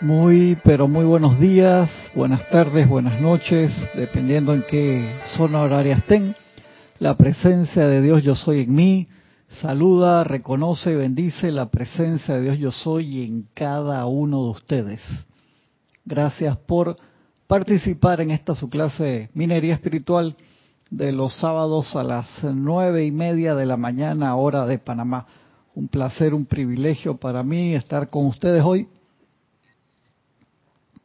Muy, pero muy buenos días, buenas tardes, buenas noches, dependiendo en qué zona horaria estén. La presencia de Dios yo soy en mí. Saluda, reconoce y bendice la presencia de Dios yo soy en cada uno de ustedes. Gracias por participar en esta su clase Minería Espiritual de los sábados a las nueve y media de la mañana, hora de Panamá. Un placer, un privilegio para mí estar con ustedes hoy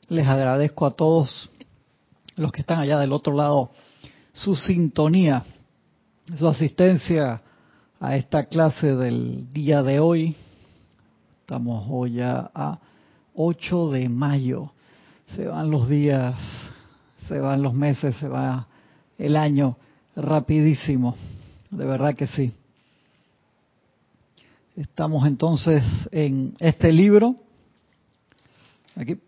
les agradezco a todos los que están allá del otro lado su sintonía, su asistencia a esta clase del día de hoy. Estamos hoy ya a 8 de mayo. Se van los días, se van los meses, se va el año rapidísimo. De verdad que sí. Estamos entonces en este libro. Aquí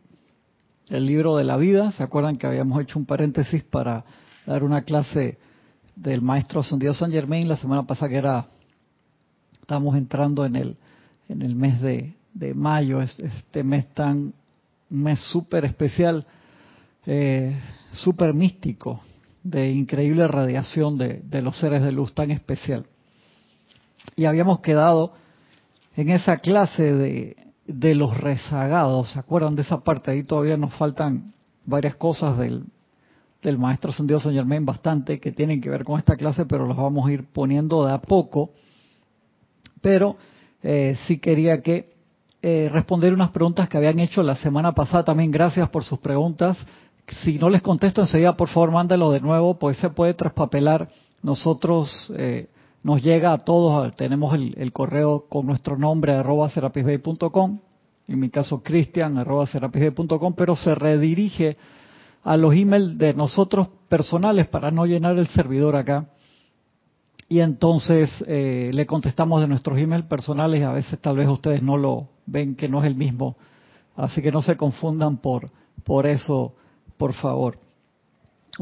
el libro de la vida. ¿Se acuerdan que habíamos hecho un paréntesis para dar una clase del maestro Ascendido San Germain la semana pasada que era, estamos entrando en el, en el mes de, mayo, este mes tan, un mes súper especial, eh, súper místico, de increíble radiación de, de los seres de luz tan especial. Y habíamos quedado en esa clase de de los rezagados. ¿Se acuerdan de esa parte? Ahí todavía nos faltan varias cosas del, del maestro Sendido San Germain, bastante que tienen que ver con esta clase, pero los vamos a ir poniendo de a poco. Pero eh, sí quería que eh, responder unas preguntas que habían hecho la semana pasada. También gracias por sus preguntas. Si no les contesto enseguida, por favor, mándelo de nuevo, pues se puede traspapelar. Nosotros eh, nos llega a todos, tenemos el, correo con nuestro nombre arroba serapisbay.com, en mi caso cristian arroba serapisbay.com, pero se redirige a los emails de nosotros personales para no llenar el servidor acá. Y entonces eh, le contestamos de nuestros emails personales, a veces tal vez ustedes no lo ven que no es el mismo, así que no se confundan por, por eso, por favor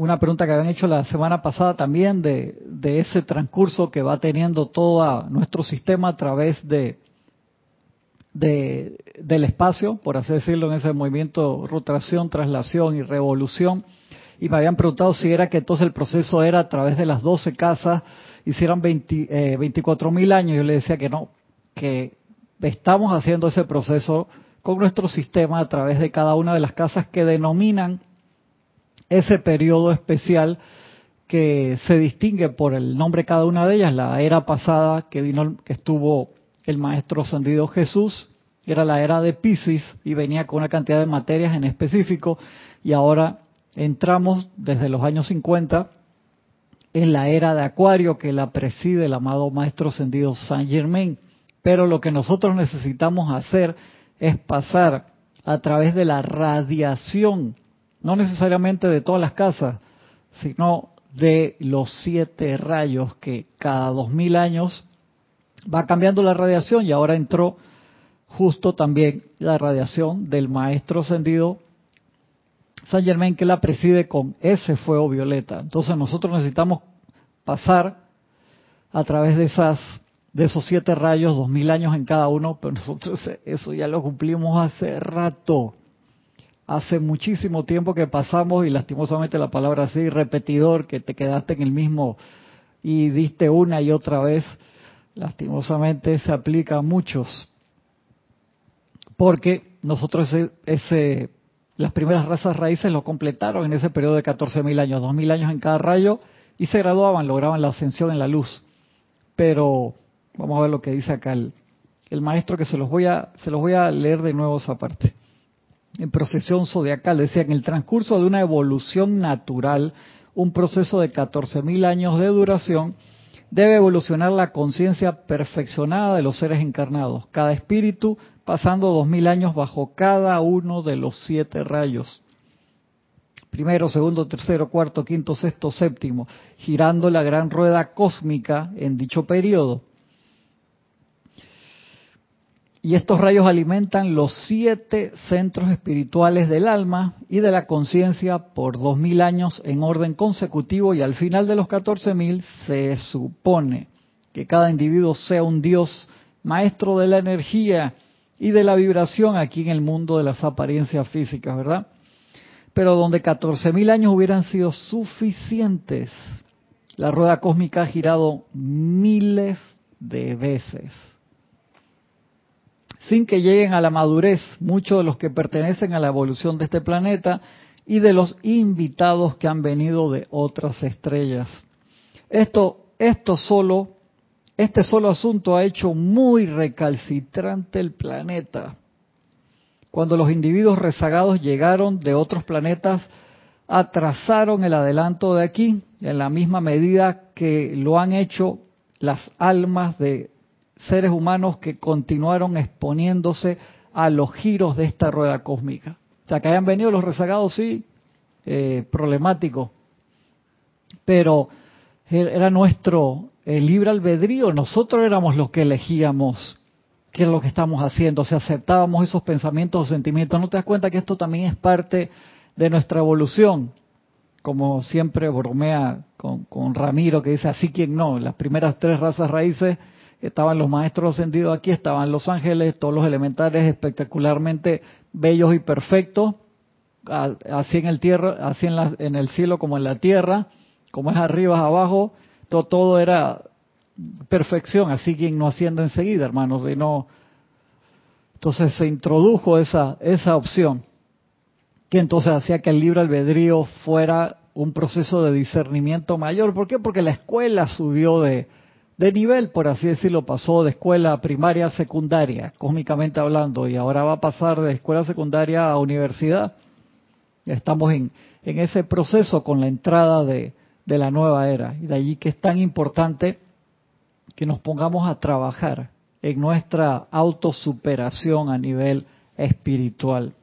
una pregunta que habían hecho la semana pasada también de, ese transcurso que va teniendo todo nuestro sistema a través de, del espacio, por así decirlo, en ese movimiento rotación, traslación y revolución. Y me habían preguntado si era que entonces el proceso era a través de las 12 casas, hicieran 20, 24 mil años. Yo le decía que no, que estamos haciendo ese proceso con nuestro sistema a través de cada una de las casas que denominan ese periodo especial que se distingue por el nombre de cada una de ellas, la era pasada que vino, que estuvo el maestro ascendido Jesús, era la era de Pisces y venía con una cantidad de materias en específico, y ahora entramos desde los años 50 en la era de Acuario que la preside el amado maestro ascendido Saint Germain. Pero lo que nosotros necesitamos hacer es pasar a través de la radiación no necesariamente de todas las casas, sino de los siete rayos que cada dos mil años va cambiando la radiación y ahora entró justo también la radiación del maestro ascendido San Germain que la preside con ese fuego violeta. Entonces nosotros necesitamos pasar a través de esas de esos siete rayos, dos mil años en cada uno, pero nosotros eso ya lo cumplimos hace rato hace muchísimo tiempo que pasamos y lastimosamente la palabra así, repetidor, que te quedaste en el mismo y diste una y otra vez, lastimosamente se aplica a muchos. Porque nosotros ese, las primeras razas raíces lo completaron en ese periodo de 14.000 años, 2.000 años en cada rayo y se graduaban, lograban la ascensión en la luz. Pero vamos a ver lo que dice acá el, el maestro que se los voy a se los voy a leer de nuevo esa parte en procesión zodiacal, decía, en el transcurso de una evolución natural, un proceso de 14.000 años de duración, debe evolucionar la conciencia perfeccionada de los seres encarnados, cada espíritu pasando 2.000 años bajo cada uno de los siete rayos. Primero, segundo, tercero, cuarto, quinto, sexto, séptimo, girando la gran rueda cósmica en dicho periodo. Y estos rayos alimentan los siete centros espirituales del alma y de la conciencia por dos mil años en orden consecutivo y al final de los catorce mil se supone que cada individuo sea un dios maestro de la energía y de la vibración aquí en el mundo de las apariencias físicas, ¿verdad? Pero donde 14.000 años hubieran sido suficientes, la rueda cósmica ha girado miles de veces. Sin que lleguen a la madurez muchos de los que pertenecen a la evolución de este planeta y de los invitados que han venido de otras estrellas. Esto, esto solo, este solo asunto ha hecho muy recalcitrante el planeta. Cuando los individuos rezagados llegaron de otros planetas, atrasaron el adelanto de aquí en la misma medida que lo han hecho las almas de seres humanos que continuaron exponiéndose a los giros de esta rueda cósmica sea, que hayan venido los rezagados, sí, eh, problemático. Pero era nuestro libre albedrío, nosotros éramos los que elegíamos qué es lo que estamos haciendo, si aceptábamos esos pensamientos o sentimientos. ¿No te das cuenta que esto también es parte de nuestra evolución? Como siempre bromea con, con Ramiro, que dice así quien no, las primeras tres razas raíces estaban los maestros ascendidos aquí, estaban los ángeles, todos los elementales espectacularmente bellos y perfectos, así en el en, el cielo como en la tierra, como es arriba, es abajo, todo, era perfección, así quien no haciendo enseguida, hermanos, y no entonces se introdujo esa esa opción que entonces hacía que el libre albedrío fuera un proceso de discernimiento mayor. ¿Por qué? Porque la escuela subió de, de nivel, por así decirlo, pasó de escuela primaria a secundaria, cósmicamente hablando, y ahora va a pasar de escuela secundaria a universidad. Estamos en, en ese proceso con la entrada de, de la nueva era. Y de allí que es tan importante que nos pongamos a trabajar en nuestra autosuperación a nivel espiritual.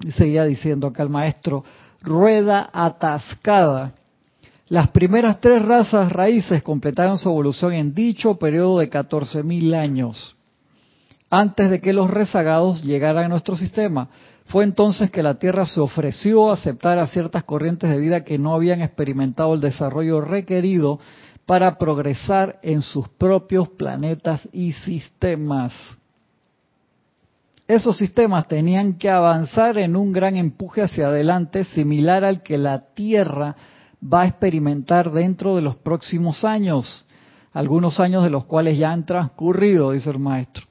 Y seguía diciendo acá el maestro, rueda atascada las primeras tres razas raíces completaron su evolución en dicho periodo de 14.000 años, antes de que los rezagados llegaran a nuestro sistema. Fue entonces que la Tierra se ofreció a aceptar a ciertas corrientes de vida que no habían experimentado el desarrollo requerido para progresar en sus propios planetas y sistemas. Esos sistemas tenían que avanzar en un gran empuje hacia adelante, similar al que la Tierra va a experimentar dentro de los próximos años, algunos años de los cuales ya han transcurrido, dice el maestro.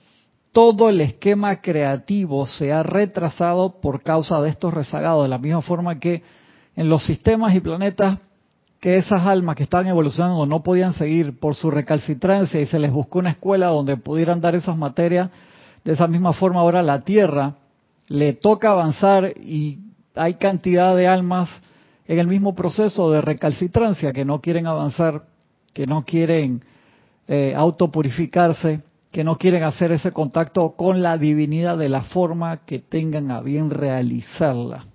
Todo el esquema creativo se ha retrasado por causa de estos rezagados, de la misma forma que en los sistemas y planetas que esas almas que estaban evolucionando no podían seguir por su recalcitrancia y se les buscó una escuela donde pudieran dar esas materias, de esa misma forma ahora la Tierra le toca avanzar y hay cantidad de almas en el mismo proceso de recalcitrancia, que no quieren avanzar, que no quieren eh, autopurificarse, que no quieren hacer ese contacto con la divinidad de la forma que tengan a bien realizarla.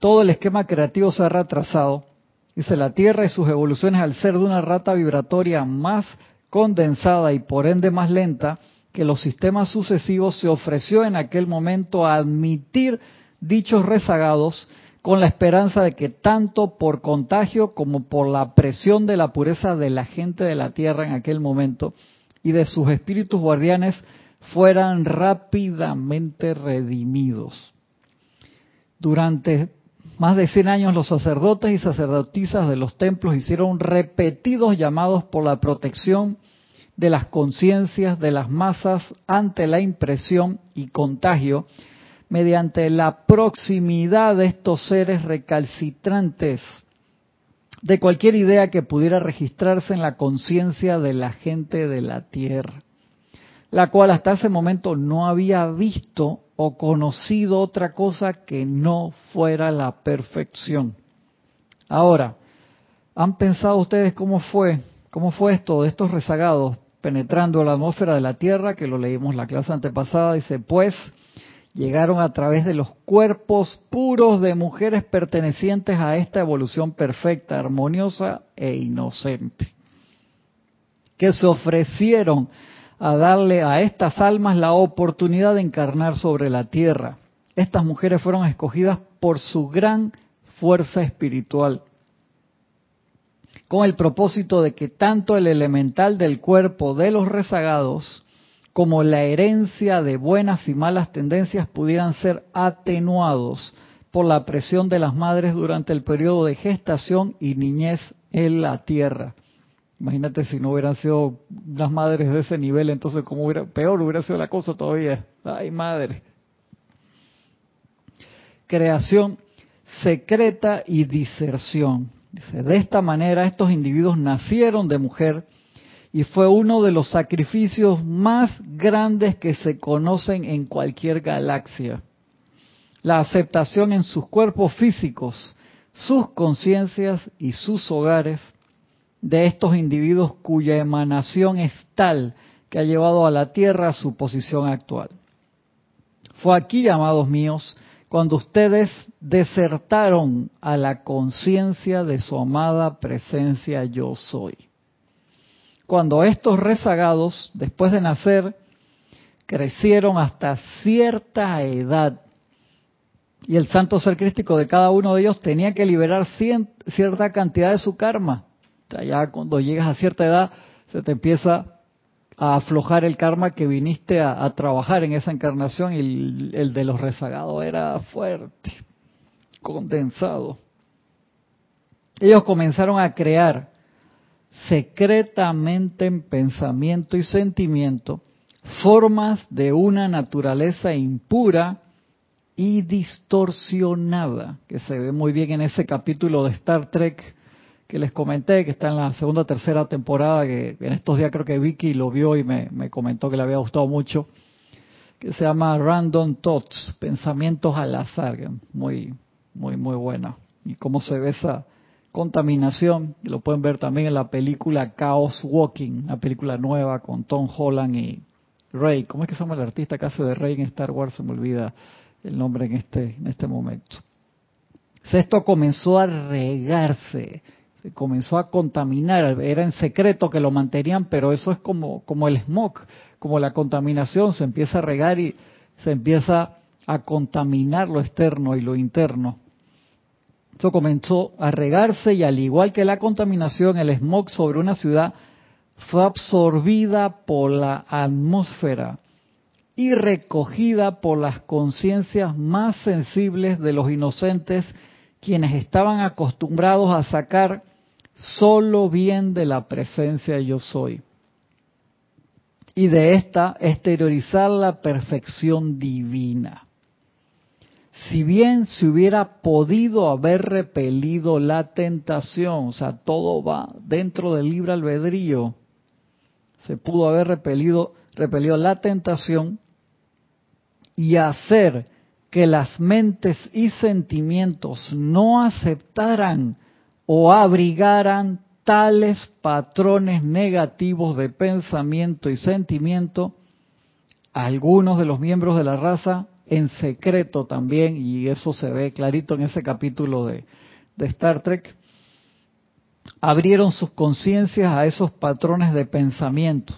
Todo el esquema creativo se ha retrasado. Dice, la Tierra y sus evoluciones al ser de una rata vibratoria más condensada y por ende más lenta que los sistemas sucesivos, se ofreció en aquel momento a admitir dichos rezagados con la esperanza de que tanto por contagio como por la presión de la pureza de la gente de la tierra en aquel momento y de sus espíritus guardianes fueran rápidamente redimidos. Durante más de 100 años los sacerdotes y sacerdotisas de los templos hicieron repetidos llamados por la protección de las conciencias de las masas ante la impresión y contagio mediante la proximidad de estos seres recalcitrantes de cualquier idea que pudiera registrarse en la conciencia de la gente de la Tierra, la cual hasta ese momento no había visto o conocido otra cosa que no fuera la perfección. Ahora, ¿han pensado ustedes cómo fue, cómo fue esto de estos rezagados penetrando la atmósfera de la Tierra, que lo leímos la clase antepasada, dice, pues llegaron a través de los cuerpos puros de mujeres pertenecientes a esta evolución perfecta, armoniosa e inocente, que se ofrecieron a darle a estas almas la oportunidad de encarnar sobre la tierra. Estas mujeres fueron escogidas por su gran fuerza espiritual. con el propósito de que tanto el elemental del cuerpo de los rezagados como la herencia de buenas y malas tendencias pudieran ser atenuados por la presión de las madres durante el periodo de gestación y niñez en la tierra. Imagínate si no hubieran sido las madres de ese nivel, entonces como hubiera, peor hubiera sido la cosa todavía. Ay, madre. Creación secreta y diserción. Dice, de esta manera estos individuos nacieron de mujer y fue uno de los sacrificios más grandes que se conocen en cualquier galaxia. La aceptación en sus cuerpos físicos, sus conciencias y sus hogares de estos individuos cuya emanación es tal que ha llevado a la Tierra a su posición actual. Fue aquí, amados míos, cuando ustedes desertaron a la conciencia de su amada presencia yo soy. Cuando estos rezagados, después de nacer, crecieron hasta cierta edad y el santo ser crístico de cada uno de ellos tenía que liberar cierta cantidad de su karma. Ya cuando llegas a cierta edad se te empieza a aflojar el karma que viniste a, trabajar en esa encarnación y el, de los rezagados era fuerte, condensado. Ellos comenzaron a crear secretamente en pensamiento y sentimiento formas de una naturaleza impura y distorsionada, que se ve muy bien en ese capítulo de Star Trek que les comenté, que está en la segunda o tercera temporada, que en estos días creo que Vicky lo vio y me, comentó que le había gustado mucho, que se llama Random Thoughts, Pensamientos al azar, muy, muy, muy buena. Y cómo se ve esa contaminación, lo pueden ver también en la película Chaos Walking, la película nueva con Tom Holland y Rey. ¿Cómo es que se llama el artista que hace de Rey en Star Wars? Se me olvida el nombre en este, en este momento. Esto comenzó a regarse comenzó a contaminar, era en secreto que lo mantenían, pero eso es como, como el smog, como la contaminación, se empieza a regar y se empieza a contaminar lo externo y lo interno. Eso comenzó a regarse y al igual que la contaminación, el smog sobre una ciudad fue absorbida por la atmósfera y recogida por las conciencias más sensibles de los inocentes, quienes estaban acostumbrados a sacar solo bien de la presencia yo soy. Y de esta exteriorizar la perfección divina. Si bien se hubiera podido haber repelido la tentación, o sea, todo va dentro del libre albedrío, se pudo haber repelido, la tentación y hacer que las mentes y sentimientos no aceptaran o abrigaran tales patrones negativos de pensamiento y sentimiento, algunos de los miembros de la raza en secreto también, y eso se ve clarito en ese capítulo de, Star Trek, abrieron sus conciencias a esos patrones de pensamiento,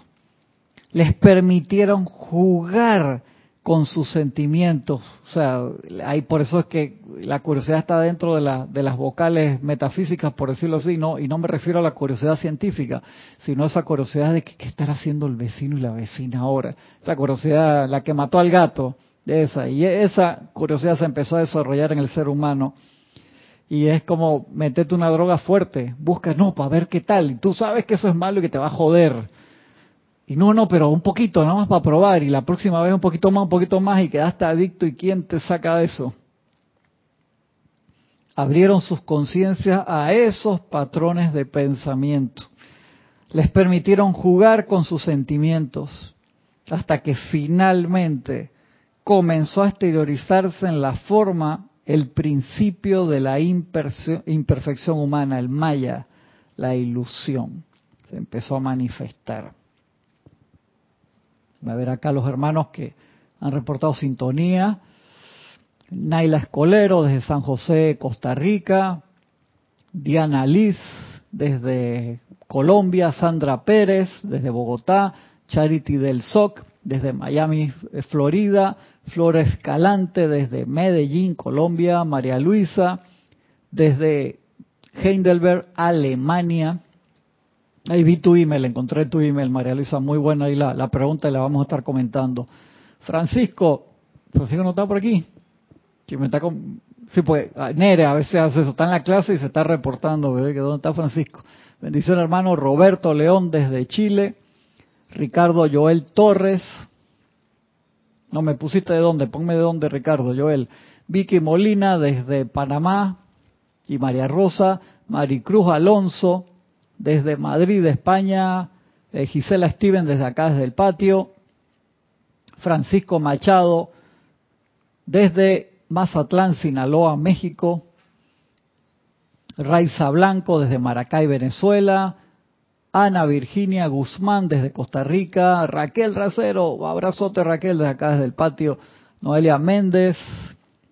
les permitieron jugar con sus sentimientos. O sea, hay, por eso es que la curiosidad está dentro de, de las vocales metafísicas, por decirlo así, no, y no me refiero a la curiosidad científica, sino a esa curiosidad de qué estará haciendo el vecino y la vecina ahora. Esa curiosidad, la que mató al gato, esa. Y esa curiosidad se empezó a desarrollar en el ser humano. Y es como meterte una droga fuerte, buscas, no, para ver qué tal. Y tú sabes que eso es malo y que te va a joder y no, no, pero un poquito, nada más para probar, y la próxima vez un poquito más, un poquito más, y quedaste adicto, ¿y quién te saca de eso? Abrieron sus conciencias a esos patrones de pensamiento. Les permitieron jugar con sus sentimientos, hasta que finalmente comenzó a exteriorizarse en la forma el principio de la imperfección humana, el maya, la ilusión. Se empezó a manifestar. Va a ver acá los hermanos que han reportado sintonía. Naila Escolero desde San José, Costa Rica. Diana Liz desde Colombia. Sandra Pérez desde Bogotá. Charity del SOC desde Miami, Florida. Flora Escalante desde Medellín, Colombia. María Luisa desde Heidelberg, Alemania. Ahí vi tu email, encontré tu email, María Luisa, muy buena ahí la, la pregunta y la vamos a estar comentando. Francisco, Francisco no está por aquí. Que me está con... Sí, pues Nere a veces hace eso, está en la clase y se está reportando, bebé, que dónde está Francisco. Bendición hermano Roberto León desde Chile, Ricardo Joel Torres. No me pusiste de dónde, ponme de dónde Ricardo Joel. Vicky Molina desde Panamá y María Rosa, Maricruz Alonso desde Madrid, España, eh, Gisela Steven desde acá, desde el patio, Francisco Machado desde Mazatlán, Sinaloa, México, Raiza Blanco desde Maracay, Venezuela, Ana Virginia Guzmán desde Costa Rica, Raquel Racero, abrazote Raquel desde acá desde el patio, Noelia Méndez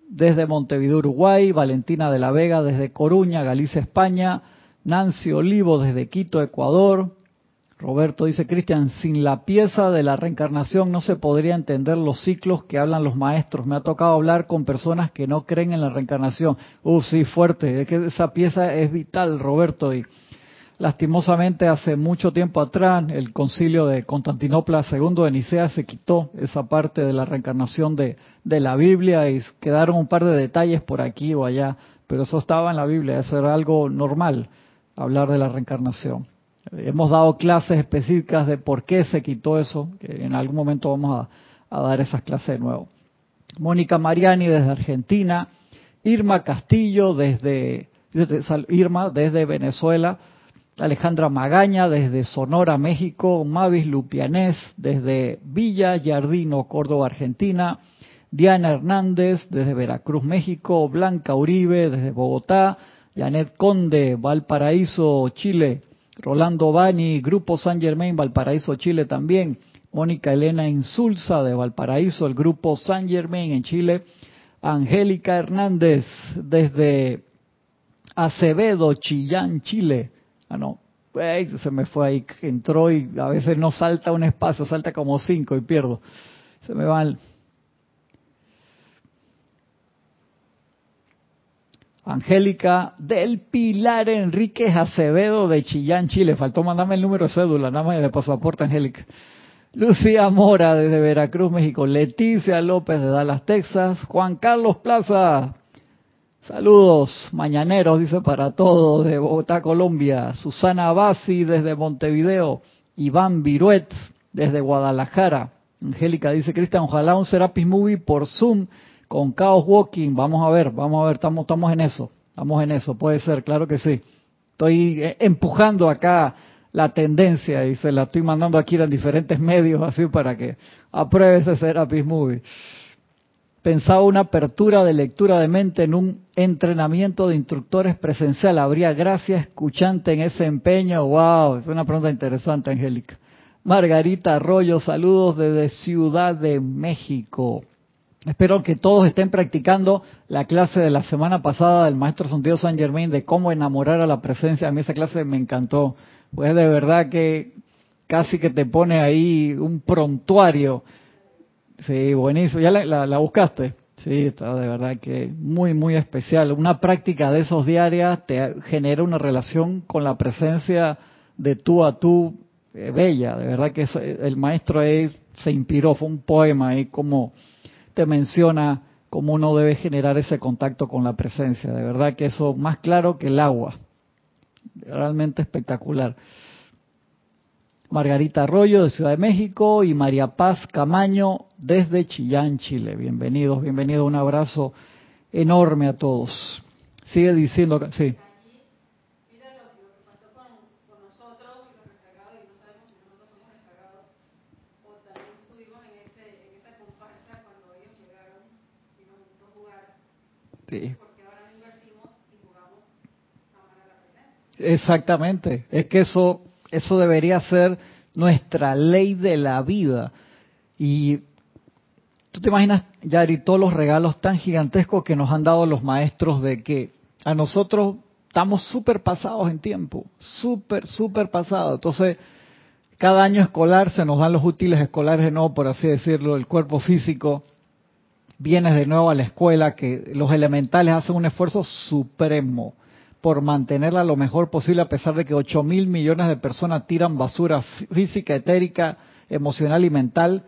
desde Montevideo, Uruguay, Valentina de la Vega desde Coruña, Galicia, España, Nancy Olivo desde Quito, Ecuador. Roberto dice, Cristian, sin la pieza de la reencarnación no se podría entender los ciclos que hablan los maestros. Me ha tocado hablar con personas que no creen en la reencarnación. Uh, sí, fuerte. Es que esa pieza es vital, Roberto. Y lastimosamente hace mucho tiempo atrás, el concilio de Constantinopla II de Nicea se quitó esa parte de la reencarnación de, de la Biblia y quedaron un par de detalles por aquí o allá. Pero eso estaba en la Biblia, eso era algo normal hablar de la reencarnación. Hemos dado clases específicas de por qué se quitó eso, que en algún momento vamos a, dar esas clases de nuevo. Mónica Mariani desde Argentina, Irma Castillo desde, Irma desde Venezuela, Alejandra Magaña desde Sonora, México, Mavis Lupianés desde Villa Yardino, Córdoba, Argentina, Diana Hernández desde Veracruz, México, Blanca Uribe desde Bogotá, Janet Conde, Valparaíso, Chile. Rolando Bani, Grupo San Germain, Valparaíso, Chile también. Mónica Elena Insulza de Valparaíso, el Grupo San Germain en Chile. Angélica Hernández desde Acevedo, Chillán, Chile. Ah, no, se me fue ahí, entró y a veces no salta un espacio, salta como cinco y pierdo. Se me va el, Angélica del Pilar Enríquez Acevedo de Chillán, Chile. Faltó mandarme el número de cédula, nada más de pasaporte, Angélica. Lucía Mora desde Veracruz, México. Leticia López de Dallas, Texas. Juan Carlos Plaza. Saludos, mañaneros, dice para todos, de Bogotá, Colombia. Susana Basi desde Montevideo. Iván Viruet desde Guadalajara. Angélica dice, Cristian, ojalá un Serapis Movie por Zoom con Chaos Walking, vamos a ver, vamos a ver, estamos, estamos en eso, estamos en eso, puede ser, claro que sí. Estoy eh, empujando acá la tendencia y se la estoy mandando aquí en diferentes medios así para que apruebe ese Serapis Movie. Pensaba una apertura de lectura de mente en un entrenamiento de instructores presencial. ¿Habría gracia escuchante en ese empeño? ¡Wow! Es una pregunta interesante, Angélica. Margarita Arroyo, saludos desde Ciudad de México. Espero que todos estén practicando la clase de la semana pasada del maestro Santiago San Germain de cómo enamorar a la presencia. A mí esa clase me encantó. Pues de verdad que casi que te pone ahí un prontuario. Sí, buenísimo. ¿Ya la, buscaste? Sí, está de verdad que muy, muy especial. Una práctica de esos diarias te genera una relación con la presencia de tú a tú eh, bella. De verdad que el maestro ahí se inspiró. Fue un poema ahí como menciona cómo uno debe generar ese contacto con la presencia. De verdad que eso más claro que el agua. Realmente espectacular. Margarita Arroyo de Ciudad de México y María Paz Camaño desde Chillán, Chile. Bienvenidos, bienvenidos. Un abrazo enorme a todos. Sigue diciendo, sí. Exactamente, es que eso, eso debería ser nuestra ley de la vida. Y tú te imaginas, Yari, todos los regalos tan gigantescos que nos han dado los maestros de que a nosotros estamos súper pasados en tiempo, súper, súper pasados. Entonces, cada año escolar se nos dan los útiles escolares no, por así decirlo, el cuerpo físico vienes de nuevo a la escuela, que los elementales hacen un esfuerzo supremo por mantenerla lo mejor posible a pesar de que 8 mil millones de personas tiran basura física, etérica, emocional y mental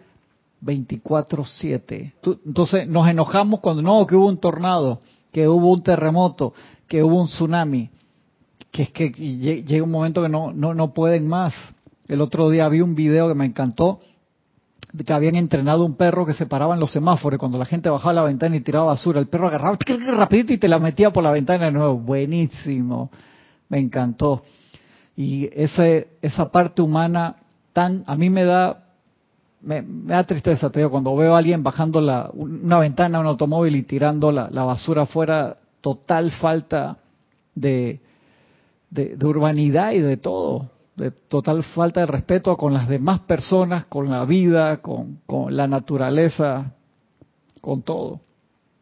24/7. Entonces nos enojamos cuando no, que hubo un tornado, que hubo un terremoto, que hubo un tsunami, que es que llega un momento que no, no, no pueden más. El otro día vi un video que me encantó, que habían entrenado un perro que se paraba en los semáforos cuando la gente bajaba la ventana y tiraba basura, el perro agarraba rapidito y te la metía por la ventana de nuevo. Buenísimo, me encantó. Y ese, esa parte humana tan, a mí me da, me, da tristeza, te digo, cuando veo a alguien bajando la, una ventana de un automóvil y tirando la, basura afuera, total falta de, de urbanidad y de todo de total falta de respeto con las demás personas, con la vida, con, la naturaleza, con todo.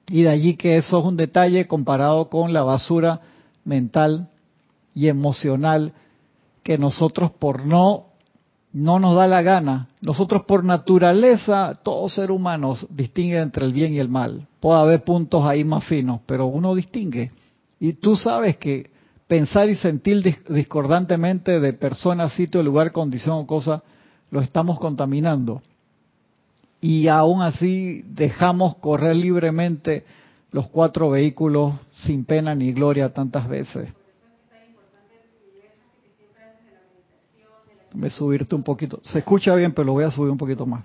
Y de allí que eso es un detalle comparado con la basura mental y emocional que nosotros por no no nos da la gana. Nosotros por naturaleza, todo ser humano distingue entre el bien y el mal. Puede haber puntos ahí más finos, pero uno distingue. Y tú sabes que pensar y sentir discordantemente de persona, sitio, lugar, condición o cosa, lo estamos contaminando. Y aún así dejamos correr libremente los cuatro vehículos sin pena ni gloria tantas veces. Me subirte un poquito. Se escucha bien, pero lo voy a subir un poquito más.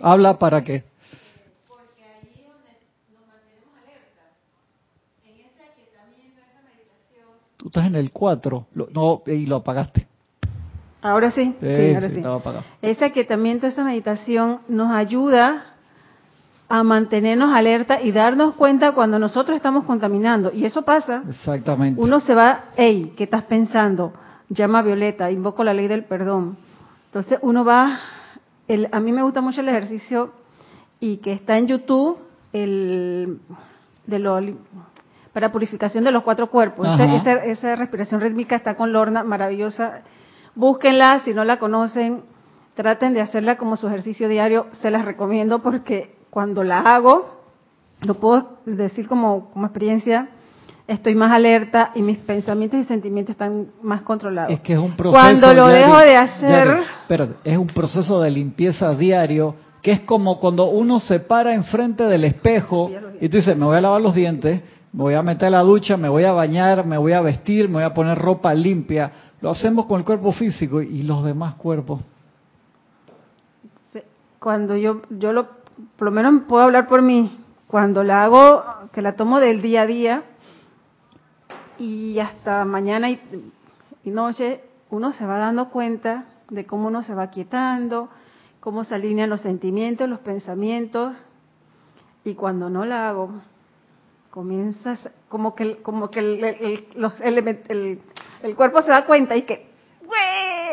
Habla para qué. Tú estás en el 4, no, y lo apagaste. Ahora sí, sí, ahora sí. Ese aquietamiento, esa meditación nos ayuda a mantenernos alerta y darnos cuenta cuando nosotros estamos contaminando. Y eso pasa. Exactamente. Uno se va, hey, ¿qué estás pensando? Llama a Violeta, invoco la ley del perdón. Entonces uno va, el, a mí me gusta mucho el ejercicio y que está en YouTube, el de lo para purificación de los cuatro cuerpos. Esa, respiración rítmica está con Lorna, maravillosa. Búsquenla, si no la conocen, traten de hacerla como su ejercicio diario. Se las recomiendo porque cuando la hago, lo puedo decir como, como experiencia, estoy más alerta y mis pensamientos y sentimientos están más controlados. Es que es un proceso. Cuando lo dejo de hacer. pero es un proceso de limpieza diario que es como cuando uno se para enfrente del espejo y tú dices, me voy a lavar los dientes voy a meter la ducha, me voy a bañar, me voy a vestir, me voy a poner ropa limpia. Lo hacemos con el cuerpo físico y los demás cuerpos. Cuando yo, yo lo, por lo menos puedo hablar por mí, cuando la hago, que la tomo del día a día y hasta mañana y, y noche, uno se va dando cuenta de cómo uno se va quietando, cómo se alinean los sentimientos, los pensamientos, y cuando no la hago, comienzas como que como que el, el, cuerpo se da cuenta y que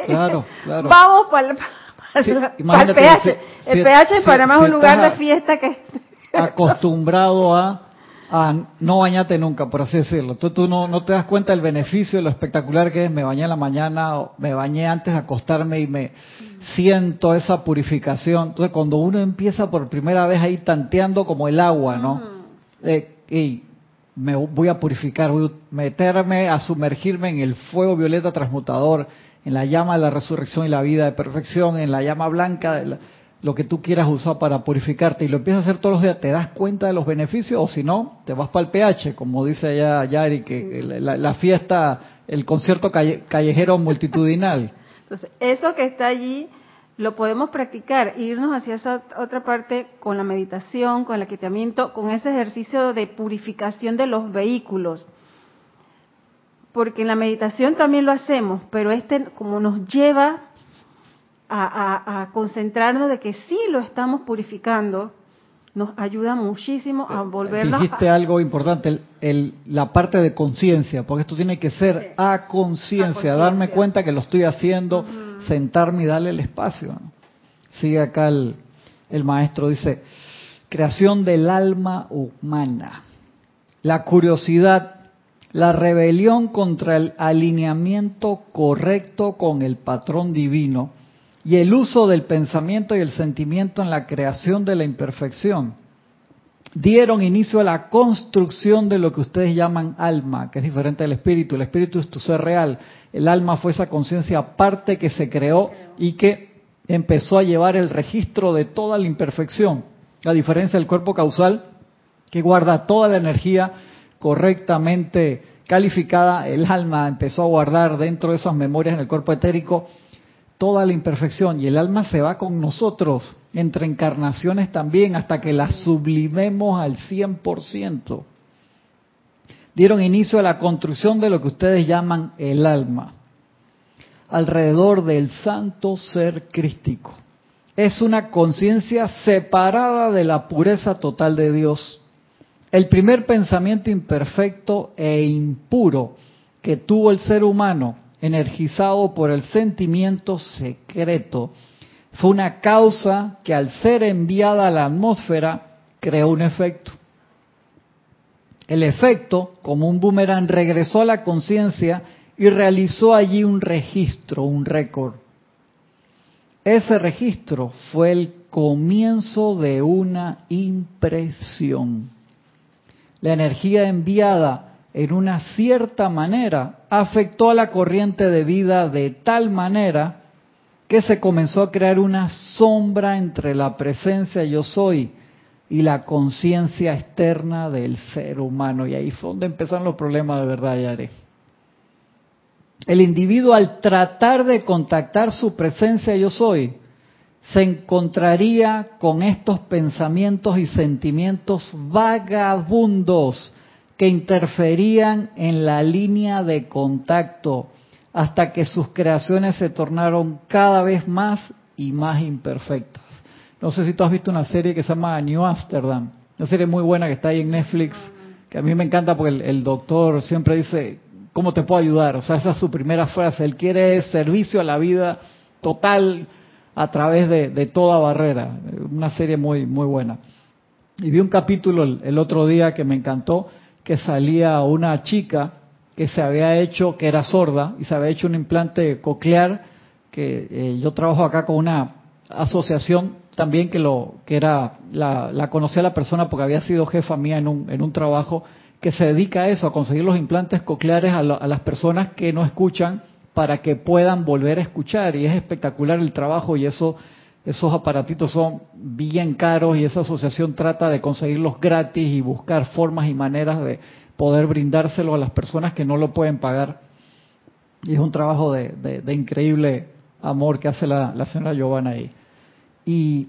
claro, claro. vamos para el, pH el pH para más un lugar de fiesta que acostumbrado a, a no bañarte nunca por así decirlo. Tú, tú no, no te das cuenta del beneficio de lo espectacular que es. Me bañé en la mañana o me bañé antes de acostarme y me siento esa purificación. Entonces cuando uno empieza por primera vez ahí tanteando como el agua no y me voy a purificar, voy a meterme, a sumergirme en el fuego violeta transmutador, en la llama de la resurrección y la vida de perfección, en la llama blanca, de lo que tú quieras usar para purificarte. Y lo empiezas a hacer todos los días, te das cuenta de los beneficios o si no, te vas para el pH, como dice allá Yari, que la, la fiesta, el concierto callejero multitudinal. Entonces, eso que está allí lo podemos practicar, irnos hacia esa otra parte con la meditación, con el aquietamiento, con ese ejercicio de purificación de los vehículos. Porque en la meditación también lo hacemos, pero este como nos lleva a, concentrarnos de que sí lo estamos purificando, nos ayuda muchísimo a volvernos Dijiste algo importante, el, la parte de conciencia, porque esto tiene que ser a conciencia, darme cuenta que lo estoy haciendo sentarme y darle el espacio. Sigue acá el, el maestro, dice, creación del alma humana, la curiosidad, la rebelión contra el alineamiento correcto con el patrón divino y el uso del pensamiento y el sentimiento en la creación de la imperfección. Dieron inicio a la construcción de lo que ustedes llaman alma, que es diferente del espíritu. El espíritu es tu ser real. El alma fue esa conciencia aparte que se creó y que empezó a llevar el registro de toda la imperfección. A diferencia del cuerpo causal, que guarda toda la energía correctamente calificada, el alma empezó a guardar dentro de esas memorias en el cuerpo etérico toda la imperfección y el alma se va con nosotros entre encarnaciones también hasta que la sublimemos al 100%. Dieron inicio a la construcción de lo que ustedes llaman el alma, alrededor del santo ser crístico. Es una conciencia separada de la pureza total de Dios. El primer pensamiento imperfecto e impuro que tuvo el ser humano energizado por el sentimiento secreto, fue una causa que al ser enviada a la atmósfera creó un efecto. El efecto, como un boomerang, regresó a la conciencia y realizó allí un registro, un récord. Ese registro fue el comienzo de una impresión. La energía enviada en una cierta manera afectó a la corriente de vida de tal manera que se comenzó a crear una sombra entre la presencia yo soy y la conciencia externa del ser humano. Y ahí fue donde empezaron los problemas de verdad, Yare. El individuo al tratar de contactar su presencia yo soy, se encontraría con estos pensamientos y sentimientos vagabundos que interferían en la línea de contacto hasta que sus creaciones se tornaron cada vez más y más imperfectas. No sé si tú has visto una serie que se llama New Amsterdam, una serie muy buena que está ahí en Netflix, que a mí me encanta porque el, doctor siempre dice, ¿cómo te puedo ayudar? O sea, esa es su primera frase, él quiere servicio a la vida total a través de, toda barrera, una serie muy, muy buena. Y vi un capítulo el otro día que me encantó, que salía una chica que se había hecho, que era sorda, y se había hecho un implante coclear, que eh, yo trabajo acá con una asociación también que lo que era la, la conocía la persona porque había sido jefa mía en un, en un trabajo que se dedica a eso, a conseguir los implantes cocleares a, a las personas que no escuchan para que puedan volver a escuchar y es espectacular el trabajo y eso esos aparatitos son bien caros y esa asociación trata de conseguirlos gratis y buscar formas y maneras de poder brindárselo a las personas que no lo pueden pagar. Y es un trabajo de, increíble amor que hace la, señora Giovanna ahí. Y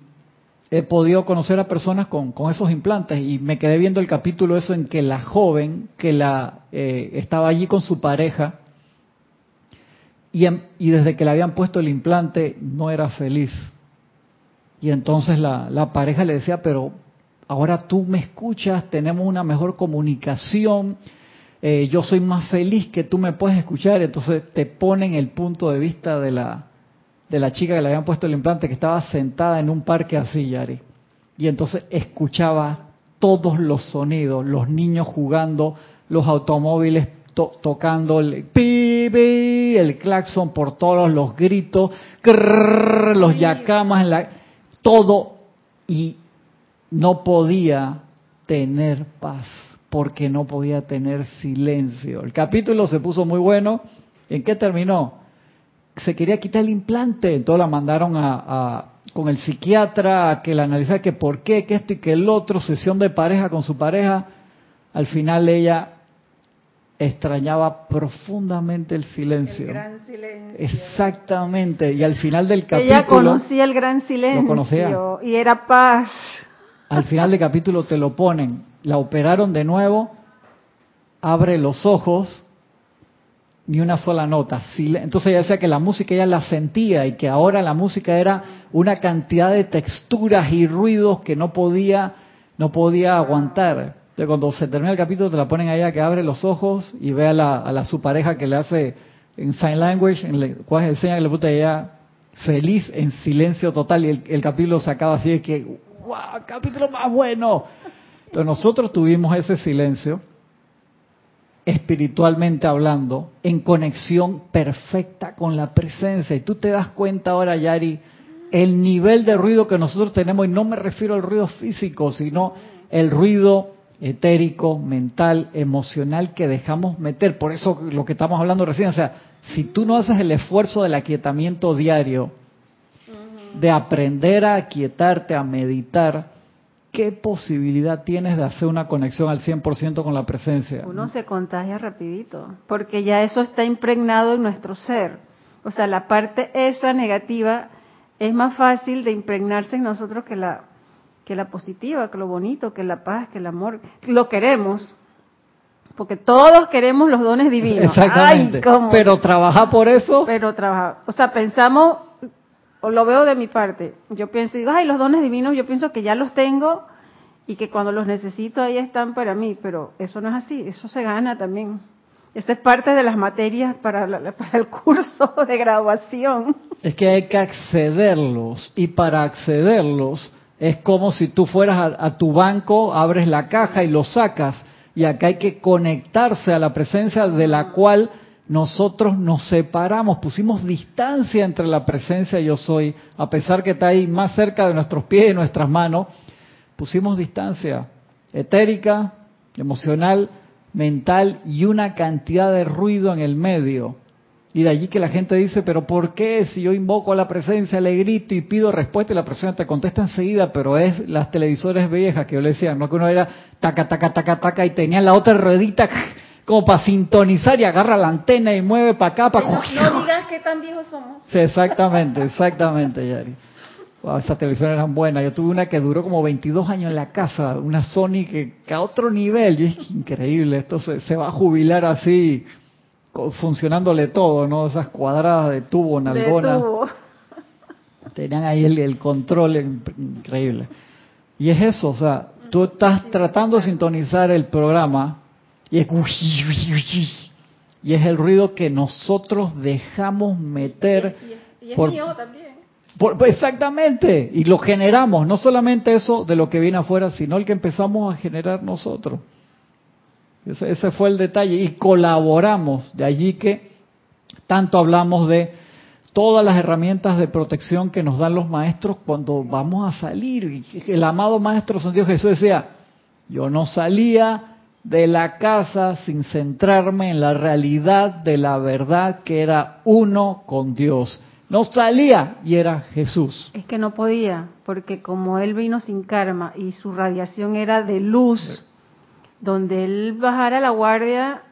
he podido conocer a personas con, esos implantes y me quedé viendo el capítulo eso en que la joven que la eh, estaba allí con su pareja y, y desde que le habían puesto el implante no era feliz y entonces la, pareja le decía, pero ahora tú me escuchas, tenemos una mejor comunicación, eh, yo soy más feliz que tú me puedes escuchar. Entonces te ponen el punto de vista de la, de la chica que le habían puesto el implante, que estaba sentada en un parque así, Yari. Y entonces escuchaba todos los sonidos, los niños jugando, los automóviles tocando el pi, el claxon por todos los gritos, los yacamas en la todo y no podía tener paz porque no podía tener silencio. El capítulo se puso muy bueno. ¿En qué terminó? Se quería quitar el implante, entonces la mandaron a, con el psiquiatra a que la analizara que por qué, que esto y que el otro, sesión de pareja con su pareja. Al final ella extrañaba profundamente el silencio. El gran silencio. Exactamente. Y al final del capítulo. Ella conocía el gran silencio. Lo conocía. Y era paz. Al final del capítulo te lo ponen. La operaron de nuevo. Abre los ojos. Ni una sola nota. Entonces ella decía que la música ella la sentía y que ahora la música era una cantidad de texturas y ruidos que no podía, no podía aguantar. Entonces, cuando se termina el capítulo, te la ponen allá que abre los ojos y ve a la, a la su pareja que le hace en sign language, en el cual enseña que le puta ella feliz en silencio total y el, capítulo se acaba así de que, ¡wow! ¡Capítulo más bueno! Entonces, nosotros tuvimos ese silencio, espiritualmente hablando, en conexión perfecta con la presencia. Y tú te das cuenta ahora, Yari, el nivel de ruido que nosotros tenemos, y no me refiero al ruido físico, sino el ruido etérico, mental, emocional que dejamos meter. Por eso lo que estamos hablando recién, o sea, si tú no haces el esfuerzo del aquietamiento diario, de aprender a aquietarte, a meditar, ¿qué posibilidad tienes de hacer una conexión al 100% con la presencia? Uno se contagia rapidito, porque ya eso está impregnado en nuestro ser. O sea, la parte esa negativa es más fácil de impregnarse en nosotros que la que la positiva, que lo bonito, que la paz, que el amor. Lo queremos, porque todos queremos los dones divinos. Exactamente. pero trabaja por eso. Pero trabaja. O sea, pensamos, o lo veo de mi parte, yo pienso, digo, ay, los dones divinos, yo pienso que ya los tengo y que cuando los necesito ahí están para mí, pero eso no es así, eso se gana también. Esta es parte de las materias para, para el curso de graduación. Es que hay que accederlos y para accederlos es como si tú fueras a, tu banco, abres la caja y lo sacas. Y acá hay que conectarse a la presencia de la cual nosotros nos separamos, pusimos distancia entre la presencia yo soy, a pesar que está ahí más cerca de nuestros pies y nuestras manos, pusimos distancia etérica, emocional, mental y una cantidad de ruido en el medio. Y de allí que la gente dice, pero ¿por qué si yo invoco a la presencia, le grito y pido respuesta y la presencia te contesta enseguida? Pero es las televisores viejas que yo le decía, no que uno era taca, taca, taca, taca y tenía la otra ruedita como para sintonizar y agarra la antena y mueve para acá, para... No, no digas que tan viejos somos. Sí, exactamente, exactamente, Yari. esas televisiones eran buenas. Yo tuve una que duró como 22 años en la casa, una Sony que, a otro nivel. Yo es increíble, esto se, se va a jubilar así funcionándole todo, ¿no? Esas cuadradas de tubo en alguna. Tenían ahí el, control increíble. Y es eso, o sea, tú estás tratando de sintonizar el programa y es, y es el ruido que nosotros dejamos meter. Y, es, mío también. exactamente, y lo generamos, no solamente eso de lo que viene afuera, sino el que empezamos a generar nosotros. Ese, fue el detalle. Y colaboramos. De allí que tanto hablamos de todas las herramientas de protección que nos dan los maestros cuando vamos a salir. El amado Maestro Santiago Jesús decía, yo no salía de la casa sin centrarme en la realidad de la verdad que era uno con Dios. No salía y era Jesús. Es que no podía, porque como él vino sin karma y su radiación era de luz, donde él bajara la guardia.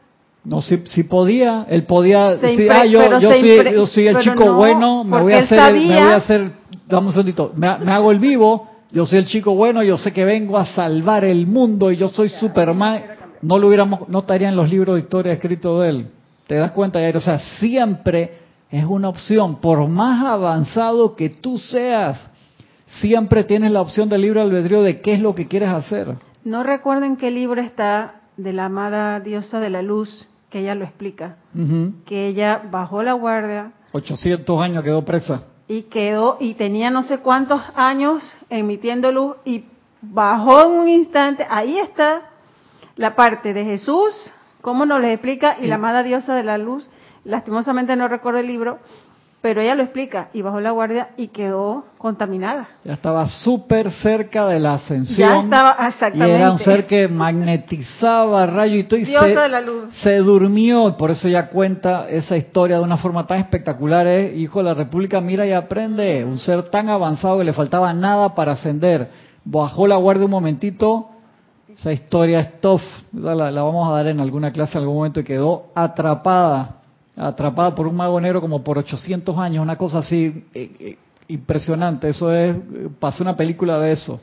No, si, si podía, él podía decir, ah, yo, yo, soy, yo soy el chico bueno, me voy a hacer, me voy a hacer, dame un segundito, me, hago el vivo, yo soy el chico bueno, yo sé que vengo a salvar el mundo y yo soy Superman. No lo hubiéramos, no estaría en los libros de historia escritos de él. ¿Te das cuenta, Jair? O sea, siempre es una opción. Por más avanzado que tú seas, siempre tienes la opción del libre albedrío de qué es lo que quieres hacer. No recuerdo en qué libro está de la amada diosa de la luz, que ella lo explica, que ella bajó la guardia. 800 años quedó presa. Y quedó, y tenía no sé cuántos años emitiendo luz y bajó en un instante. Ahí está la parte de Jesús, cómo nos lo explica, y la amada diosa de la luz. Lastimosamente no recuerdo el libro, pero ella lo explica y bajó la guardia y quedó contaminada. Ya estaba súper cerca de la ascensión. Ya estaba, exactamente. Y era un ser que magnetizaba rayo y todo. Y se, de la luz. se durmió, por eso ya cuenta esa historia de una forma tan espectacular. ¿eh? Hijo de la República, mira y aprende. Un ser tan avanzado que le faltaba nada para ascender. Bajó la guardia un momentito. Esa historia es tough. La, la vamos a dar en alguna clase en algún momento y quedó atrapada atrapada por un mago negro como por 800 años, una cosa así eh, eh, impresionante. Eso es, pasó una película de eso.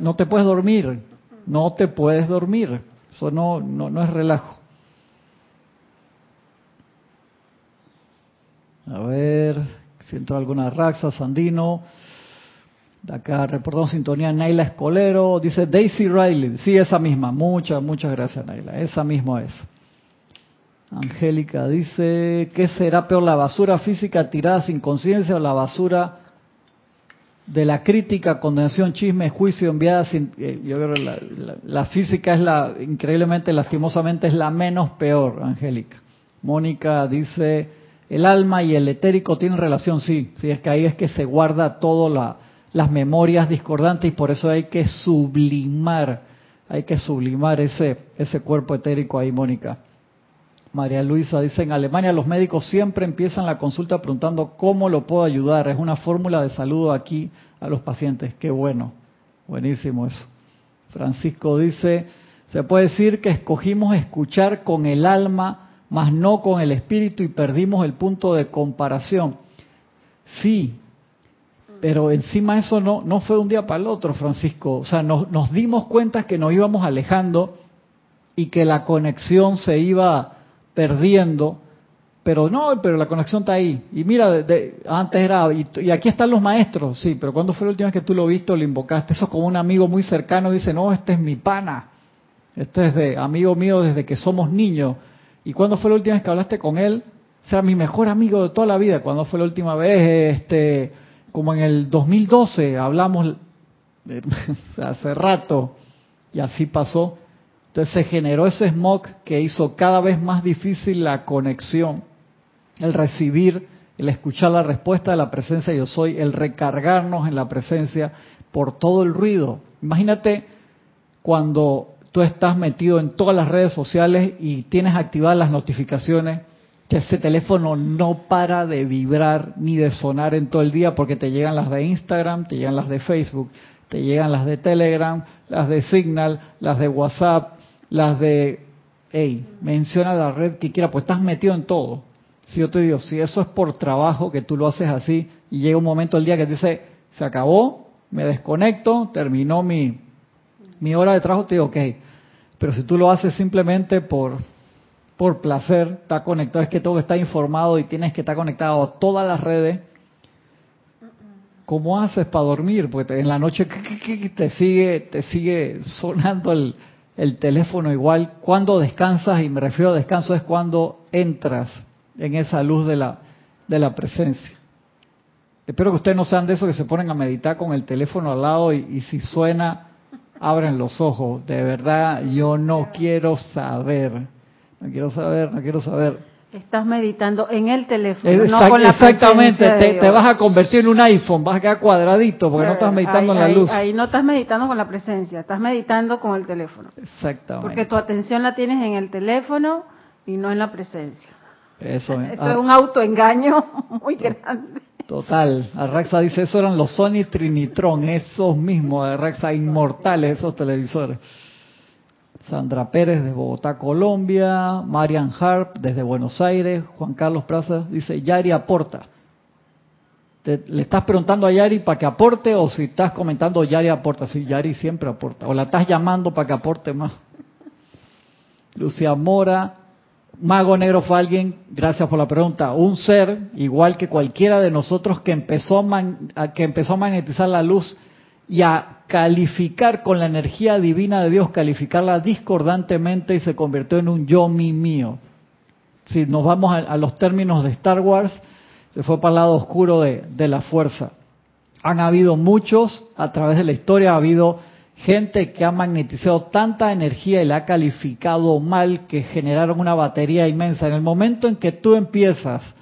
No te puedes dormir, no te puedes dormir. Eso no, no, no es relajo. A ver, siento alguna raxa, Sandino. De acá reportamos sintonía Naila Escolero. Dice Daisy Riley. Sí, esa misma. Muchas, muchas gracias, Naila. Esa misma es. Angélica dice, ¿qué será peor, la basura física tirada sin conciencia o la basura de la crítica, condenación, chisme, juicio enviada sin... Eh, yo creo que la, física es la, increíblemente, lastimosamente, es la menos peor, Angélica. Mónica dice, el alma y el etérico tienen relación, sí, sí, es que ahí es que se guarda todo la, las memorias discordantes y por eso hay que sublimar, hay que sublimar ese, ese cuerpo etérico ahí, Mónica. María Luisa dice, en Alemania los médicos siempre empiezan la consulta preguntando cómo lo puedo ayudar. Es una fórmula de saludo aquí a los pacientes. Qué bueno, buenísimo eso. Francisco dice, se puede decir que escogimos escuchar con el alma, mas no con el espíritu y perdimos el punto de comparación. Sí, pero encima eso no, no fue un día para el otro, Francisco. O sea, nos, nos dimos cuenta que nos íbamos alejando y que la conexión se iba perdiendo, pero no, pero la conexión está ahí. Y mira, antes era, y, aquí están los maestros, sí, pero ¿cuándo fue la última vez que tú lo viste o lo invocaste? Eso como un amigo muy cercano dice, no, este es mi pana, este es de amigo mío desde que somos niños. ¿Y cuándo fue la última vez que hablaste con él? Sea, mi mejor amigo de toda la vida. ¿Cuándo fue la última vez? Este, como en el 2012 hablamos hace rato y así pasó. Entonces se generó ese smog que hizo cada vez más difícil la conexión, el recibir, el escuchar la respuesta de la presencia yo soy, el recargarnos en la presencia por todo el ruido. Imagínate cuando tú estás metido en todas las redes sociales y tienes activadas las notificaciones, que ese teléfono no para de vibrar ni de sonar en todo el día porque te llegan las de Instagram, te llegan las de Facebook, te llegan las de Telegram, las de Signal, las de WhatsApp, las de, hey, menciona la red que quiera, pues estás metido en todo. Si yo te digo, si eso es por trabajo, que tú lo haces así, y llega un momento del día que te dice, se acabó, me desconecto, terminó mi, mi hora de trabajo, te digo, ok. Pero si tú lo haces simplemente por, por placer, está conectado, es que que estar informado y tienes que estar conectado a todas las redes, ¿cómo haces para dormir? Porque en la noche te sigue, te sigue sonando el, el teléfono igual. Cuando descansas, y me refiero a descanso, es cuando entras en esa luz de la, de la presencia. Espero que ustedes no sean de esos que se ponen a meditar con el teléfono al lado y, y si suena, abren los ojos. De verdad, yo no quiero saber. No quiero saber, no quiero saber. Estás meditando en el teléfono, no con la Exactamente, te, te, vas a convertir en un iPhone, vas a quedar cuadradito porque no estás meditando en la luz. Ahí no estás meditando con la presencia, estás meditando con el teléfono. Exactamente. Porque tu atención la tienes en el teléfono y no en la presencia. Eso, es ah. un autoengaño muy grande. Total, Arraxa dice, eso eran los Sony Trinitron, esos mismos, Arraxa, inmortales esos televisores. Sandra Pérez de Bogotá, Colombia, Marian Harp desde Buenos Aires, Juan Carlos Plaza dice, Yari aporta. ¿Le estás preguntando a Yari para que aporte o si estás comentando Yari aporta? Sí, Yari siempre aporta. O la estás llamando para que aporte más. Lucia Mora, Mago Negro fue alguien, gracias por la pregunta, un ser igual que cualquiera de nosotros que empezó que empezó a magnetizar la luz y a calificar con la energía divina de Dios, calificarla discordantemente y se convirtió en un yo, mi, mío. Si nos vamos a, los términos de Star Wars, se fue para el lado oscuro de, de la fuerza. Han habido muchos, a través de la historia ha habido gente que ha magnetizado tanta energía y la ha calificado mal que generaron una batería inmensa. En el momento en que tú empiezas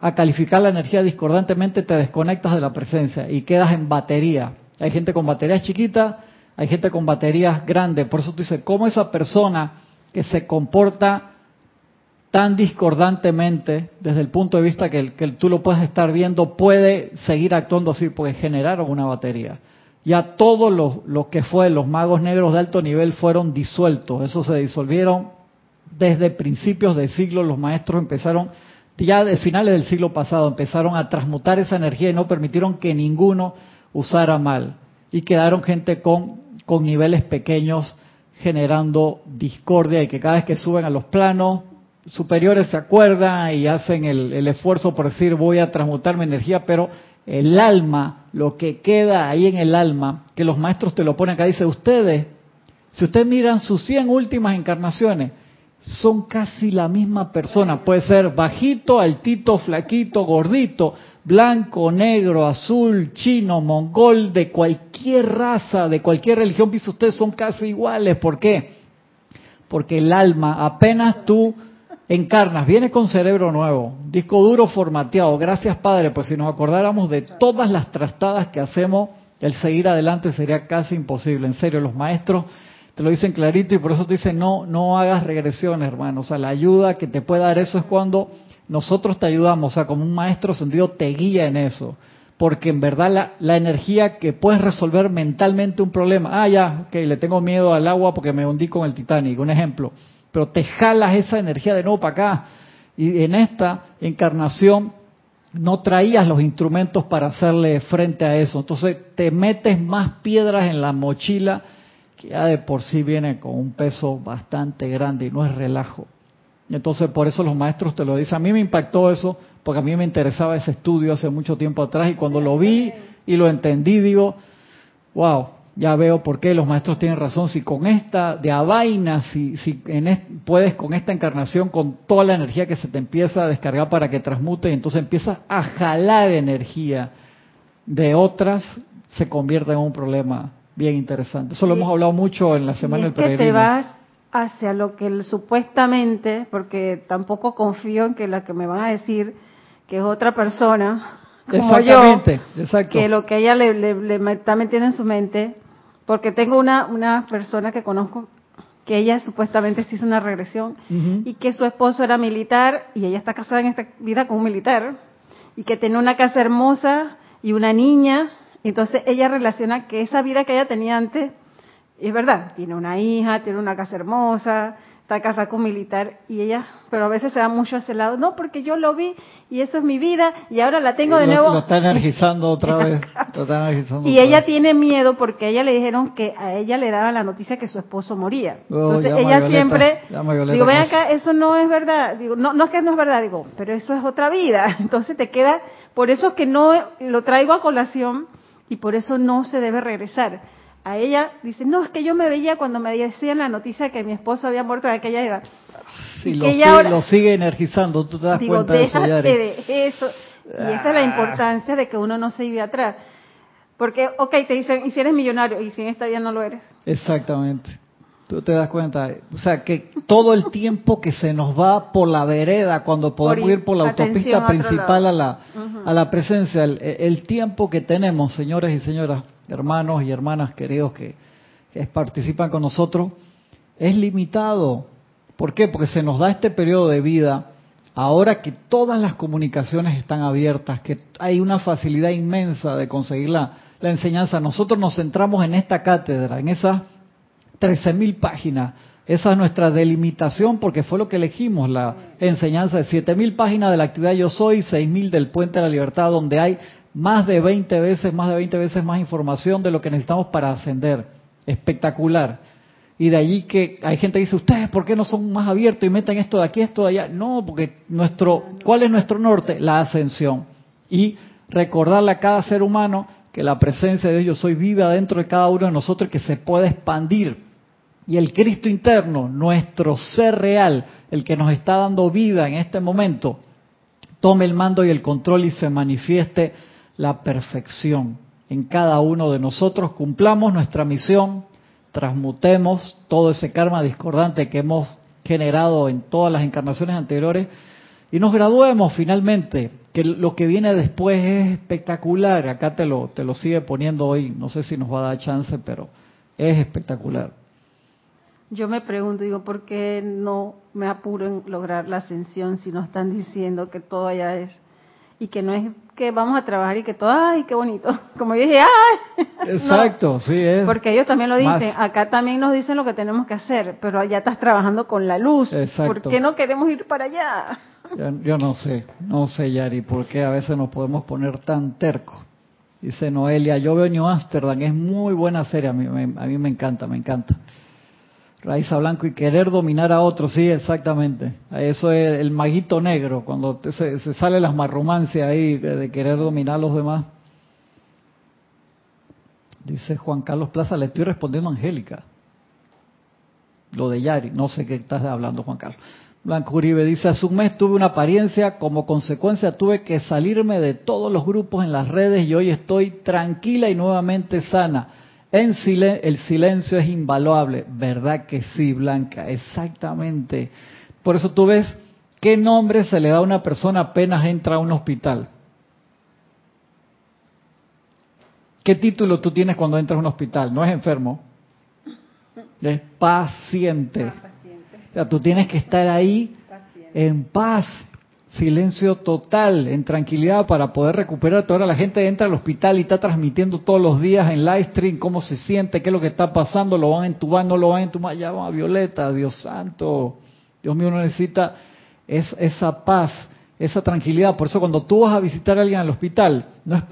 a calificar la energía discordantemente, te desconectas de la presencia y quedas en batería. Hay gente con baterías chiquitas, hay gente con baterías grandes. Por eso tú dices, ¿cómo esa persona que se comporta tan discordantemente desde el punto de vista que, que tú lo puedes estar viendo puede seguir actuando así? Porque generaron una batería. Ya todos los, que fue los magos negros de alto nivel fueron disueltos. Eso se disolvieron desde principios del siglo. Los maestros empezaron, ya de finales del siglo pasado, empezaron a transmutar esa energía y no permitieron que ninguno usara mal. Y quedaron gente con, con niveles pequeños generando discordia y que cada vez que suben a los planos superiores se acuerdan y hacen el, el esfuerzo por decir voy a transmutar mi energía, pero el alma, lo que queda ahí en el alma, que los maestros te lo ponen acá, dice, ustedes, si ustedes miran sus 100 últimas encarnaciones, son casi la misma persona. Puede ser bajito, altito, flaquito, gordito, blanco, negro, azul, chino, mongol, de cualquier raza, de cualquier religión, dice ustedes son casi iguales. ¿Por qué? Porque el alma, apenas tú encarnas, vienes con cerebro nuevo, disco duro formateado. Gracias Padre, pues si nos acordáramos de todas las trastadas que hacemos el seguir adelante sería casi imposible. En serio, los maestros te lo dicen clarito y por eso te dicen no, no hagas regresiones, hermano. O sea, la ayuda que te puede dar eso es cuando nosotros te ayudamos, o sea, como un maestro sentido te guía en eso. Porque en verdad la, la energía que puedes resolver mentalmente un problema, ah, ya, ok, le tengo miedo al agua porque me hundí con el Titanic, un ejemplo. Pero te jalas esa energía de nuevo para acá. Y en esta encarnación no traías los instrumentos para hacerle frente a eso. Entonces te metes más piedras en la mochila que ya de por sí viene con un peso bastante grande y no es relajo. Entonces por eso los maestros te lo dicen. A mí me impactó eso porque a mí me interesaba ese estudio hace mucho tiempo atrás y cuando lo vi y lo entendí digo, wow, ya veo por qué los maestros tienen razón. Si con esta de a vaina, si, si en puedes con esta encarnación, con toda la energía que se te empieza a descargar para que transmute, y entonces empiezas a jalar energía de otras, se convierte en un problema bien interesante. Eso lo hemos hablado mucho en la semana del peregrino. Que te vas hacia lo que supuestamente, porque tampoco confío en que la que me van a decir que es otra persona, como yo, que lo que ella le, le, está metiendo en su mente, porque tengo una, una persona que conozco que ella supuestamente se hizo una regresión y que su esposo era militar y ella está casada en esta vida con un militar y que tiene una casa hermosa y una niña entonces ella relaciona que esa vida que ella tenía antes, es verdad, tiene una hija, tiene una casa hermosa, está casada con militar y ella, pero a veces se va mucho hacia el lado, no, porque yo lo vi y eso es mi vida y ahora la tengo de nuevo. Lo está energizando otra vez. y ella tiene miedo porque a ella le dijeron que a ella le daban la noticia que su esposo moría. Oh, Entonces ella siempre, digo, ven acá, eso no es verdad. Digo, no, no es que no es verdad, digo, pero eso es otra vida. Entonces te queda, por eso es que no lo traigo a colación y por eso no se debe regresar. A ella dice, no, es que yo me veía cuando me decían la noticia que mi esposo había muerto de aquella edad. Sí, lo, sigue, lo, sigue, energizando, tú te das cuenta de eso, de eso. Y esa es la ah. importancia de que uno no se vive atrás. Porque, ok, te dicen, y si eres millonario, y si en esta vida no lo eres. Exactamente. Tú te das cuenta, o sea, que todo el tiempo que se nos va por la vereda cuando podemos ir por la autopista principal a la, a la presencia, el, tiempo que tenemos, señores y señoras, hermanos y hermanas queridos que, que participan con nosotros, es limitado. ¿Por qué? Porque se nos da este periodo de vida ahora que todas las comunicaciones están abiertas, que hay una facilidad inmensa de conseguir la, la enseñanza. Nosotros nos centramos en esta cátedra, en esa 13.000 páginas. Esa es nuestra delimitación porque fue lo que elegimos, la enseñanza de 7.000 páginas de la actividad Yo Soy, 6.000 del Puente de la Libertad, donde hay más de 20 veces, más de 20 veces más información de lo que necesitamos para ascender. Espectacular. Y de allí que hay gente que dice, ustedes, ¿por qué no son más abiertos y meten esto de aquí, esto de allá? No, porque nuestro, ¿cuál es nuestro norte? La ascensión. Y recordarle a cada ser humano que la presencia de Dios Yo Soy viva dentro de cada uno de nosotros y que se puede expandir y el Cristo interno, nuestro ser real, el que nos está dando vida en este momento, tome el mando y el control y se manifieste la perfección. En cada uno de nosotros, cumplamos nuestra misión, transmutemos todo ese karma discordante que hemos generado en todas las encarnaciones anteriores y nos graduemos finalmente, que lo que viene después es espectacular, acá te lo, te lo sigue poniendo hoy, no sé si nos va a dar chance, pero es espectacular yo me pregunto, digo, ¿por qué no me apuro en lograr la ascensión si nos están diciendo que todo allá es? Y que no es que vamos a trabajar y que todo, ay, qué bonito. Como yo dije, ay. Exacto, sí es. Porque ellos también lo dicen, acá también nos dicen lo que tenemos que hacer, pero allá estás trabajando con la luz. Exacto. ¿Por qué no queremos ir para allá? Yo, no sé, no sé, Yari, por qué a veces nos podemos poner tan tercos. Dice Noelia, yo veo New Amsterdam, es muy buena serie, a mí, a mí me encanta, me encanta. Raiza Blanco y querer dominar a otros, sí, exactamente. Eso es el maguito negro, cuando se, sale las marrumancias ahí de, querer dominar a los demás. Dice Juan Carlos Plaza, le estoy respondiendo a Angélica. Lo de Yari, no sé qué estás hablando, Juan Carlos. Blanco Uribe dice, hace un mes tuve una apariencia, como consecuencia tuve que salirme de todos los grupos en las redes y hoy estoy tranquila y nuevamente sana en el silencio es invaluable. ¿Verdad que sí, Blanca? Exactamente. Por eso tú ves qué nombre se le da a una persona apenas entra a un hospital. ¿Qué título tú tienes cuando entras a un hospital? No es enfermo, es paciente. Ah, o sea, tú tienes que estar ahí en paz, silencio total, en tranquilidad para poder recuperar. Ahora la gente entra al hospital y está transmitiendo todos los días en live stream cómo se siente, qué es lo que está pasando, lo van a entubar, no lo van a entubar, ya Violeta, Dios santo. Dios mío, uno necesita es, esa paz, esa tranquilidad. Por eso cuando tú vas a visitar a alguien al hospital, no es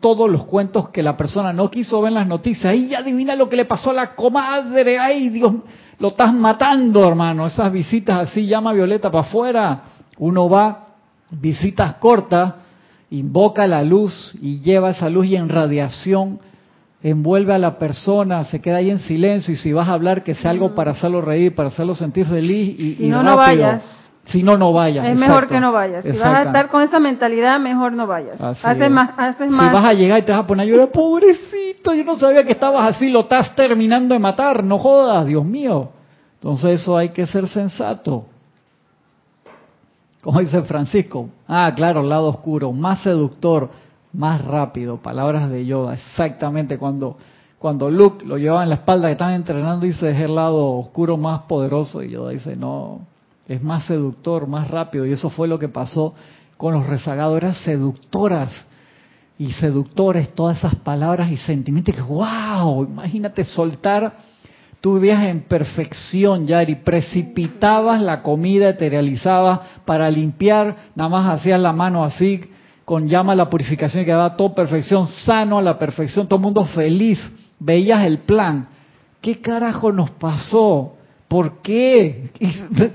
todos los cuentos que la persona no quiso ver en las noticias. Ya adivina lo que le pasó a la comadre, ay Dios, lo estás matando hermano. Esas visitas así, llama a Violeta para afuera uno va, visitas cortas, invoca la luz y lleva esa luz y en radiación envuelve a la persona, se queda ahí en silencio y si vas a hablar que sea algo para hacerlo reír, para hacerlo sentir feliz y, si no, no vayas. Si no, no vayas. Es mejor que no vayas. Si vas a estar con esa mentalidad, mejor no vayas. haces más, haces más. Si vas a llegar y te vas a poner a llorar, pobrecito, yo no sabía que estabas así, lo estás terminando de matar, no jodas, Dios mío. Entonces eso hay que ser sensato como dice Francisco, ah, claro, lado oscuro, más seductor, más rápido, palabras de Yoda, exactamente cuando cuando Luke lo llevaba en la espalda que estaban entrenando dice es el lado oscuro más poderoso y Yoda dice no, es más seductor, más rápido y eso fue lo que pasó con los rezagados, eran seductoras y seductores todas esas palabras y sentimientos que wow, imagínate soltar Tú vivías en perfección, Yari, precipitabas la comida, eterializabas para limpiar, nada más hacías la mano así, con llama a la purificación y quedaba todo perfección, sano a la perfección, todo mundo feliz, veías el plan. ¿Qué carajo nos pasó? ¿Por qué?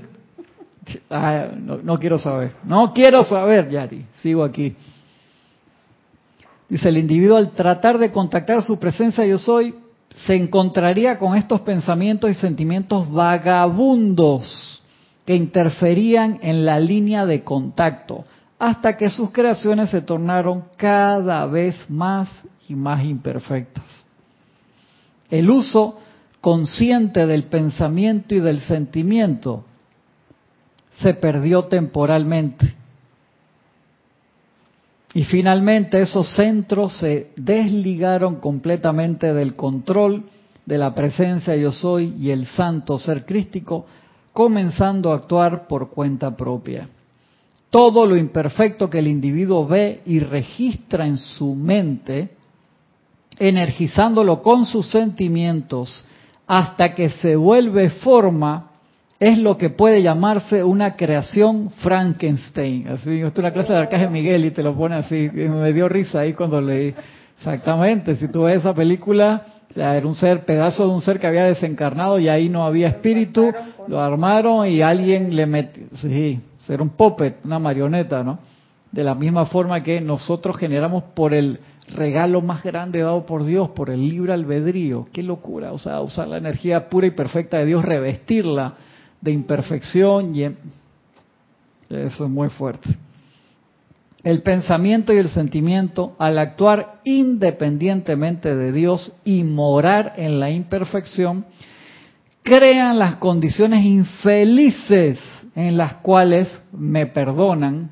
no, no quiero saber, no quiero saber, Yari, sigo aquí. Dice, el individuo al tratar de contactar su presencia yo soy, se encontraría con estos pensamientos y sentimientos vagabundos que interferían en la línea de contacto, hasta que sus creaciones se tornaron cada vez más y más imperfectas. El uso consciente del pensamiento y del sentimiento se perdió temporalmente y finalmente esos centros se desligaron completamente del control de la presencia yo soy y el santo ser crístico, comenzando a actuar por cuenta propia. Todo lo imperfecto que el individuo ve y registra en su mente, energizándolo con sus sentimientos hasta que se vuelve forma, es lo que puede llamarse una creación Frankenstein. Así, esto es una clase de Arcángel Miguel y te lo pone así. Me dio risa ahí cuando leí. Exactamente, si tú ves esa película, era un ser, pedazo de un ser que había desencarnado y ahí no había espíritu, lo armaron y alguien le metió, sí, ser un puppet, una marioneta, ¿no? De la misma forma que nosotros generamos por el regalo más grande dado por Dios, por el libre albedrío. Qué locura, o sea, usar la energía pura y perfecta de Dios, revestirla de imperfección y eso es muy fuerte. El pensamiento y el sentimiento, al actuar independientemente de Dios y morar en la imperfección, crean las condiciones infelices en las cuales me perdonan,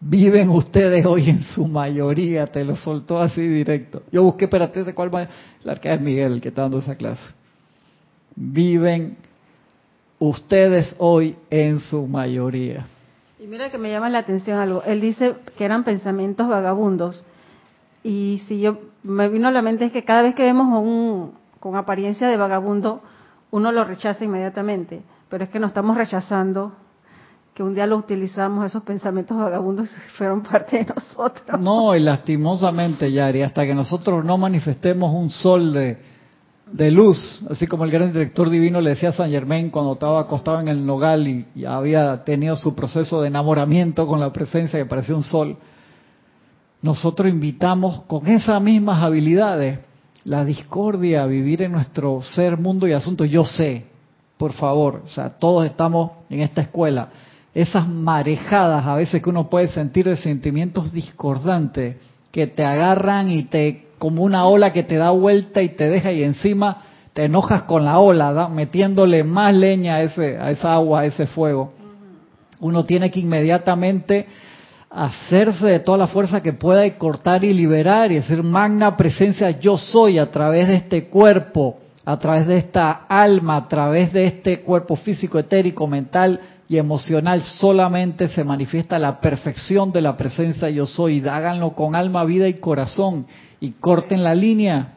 viven ustedes hoy en su mayoría, te lo soltó así directo. Yo busqué, espérate, ¿de cuál va? La arca es Miguel, el que está dando esa clase. Viven ustedes hoy en su mayoría. Y mira que me llama la atención algo. Él dice que eran pensamientos vagabundos. Y si yo me vino a la mente es que cada vez que vemos un con apariencia de vagabundo, uno lo rechaza inmediatamente. Pero es que no estamos rechazando que un día lo utilizamos, esos pensamientos vagabundos fueron parte de nosotros. No, y lastimosamente, Yari, hasta que nosotros no manifestemos un sol de, de luz, así como el gran director divino le decía a San Germain cuando estaba acostado en el nogal y, había tenido su proceso de enamoramiento con la presencia que parecía un sol. Nosotros invitamos con esas mismas habilidades la discordia a vivir en nuestro ser, mundo y asunto. Yo sé, por favor, o sea, todos estamos en esta escuela. Esas marejadas a veces que uno puede sentir de sentimientos discordantes que te agarran y te como una ola que te da vuelta y te deja y encima te enojas con la ola, metiéndole más leña a, ese, a esa agua, a ese fuego. Uno tiene que inmediatamente hacerse de toda la fuerza que pueda y cortar y liberar y decir, magna presencia yo soy a través de este cuerpo, a través de esta alma, a través de este cuerpo físico, etérico, mental y emocional, solamente se manifiesta la perfección de la presencia yo soy. Háganlo con alma, vida y corazón y corten la línea,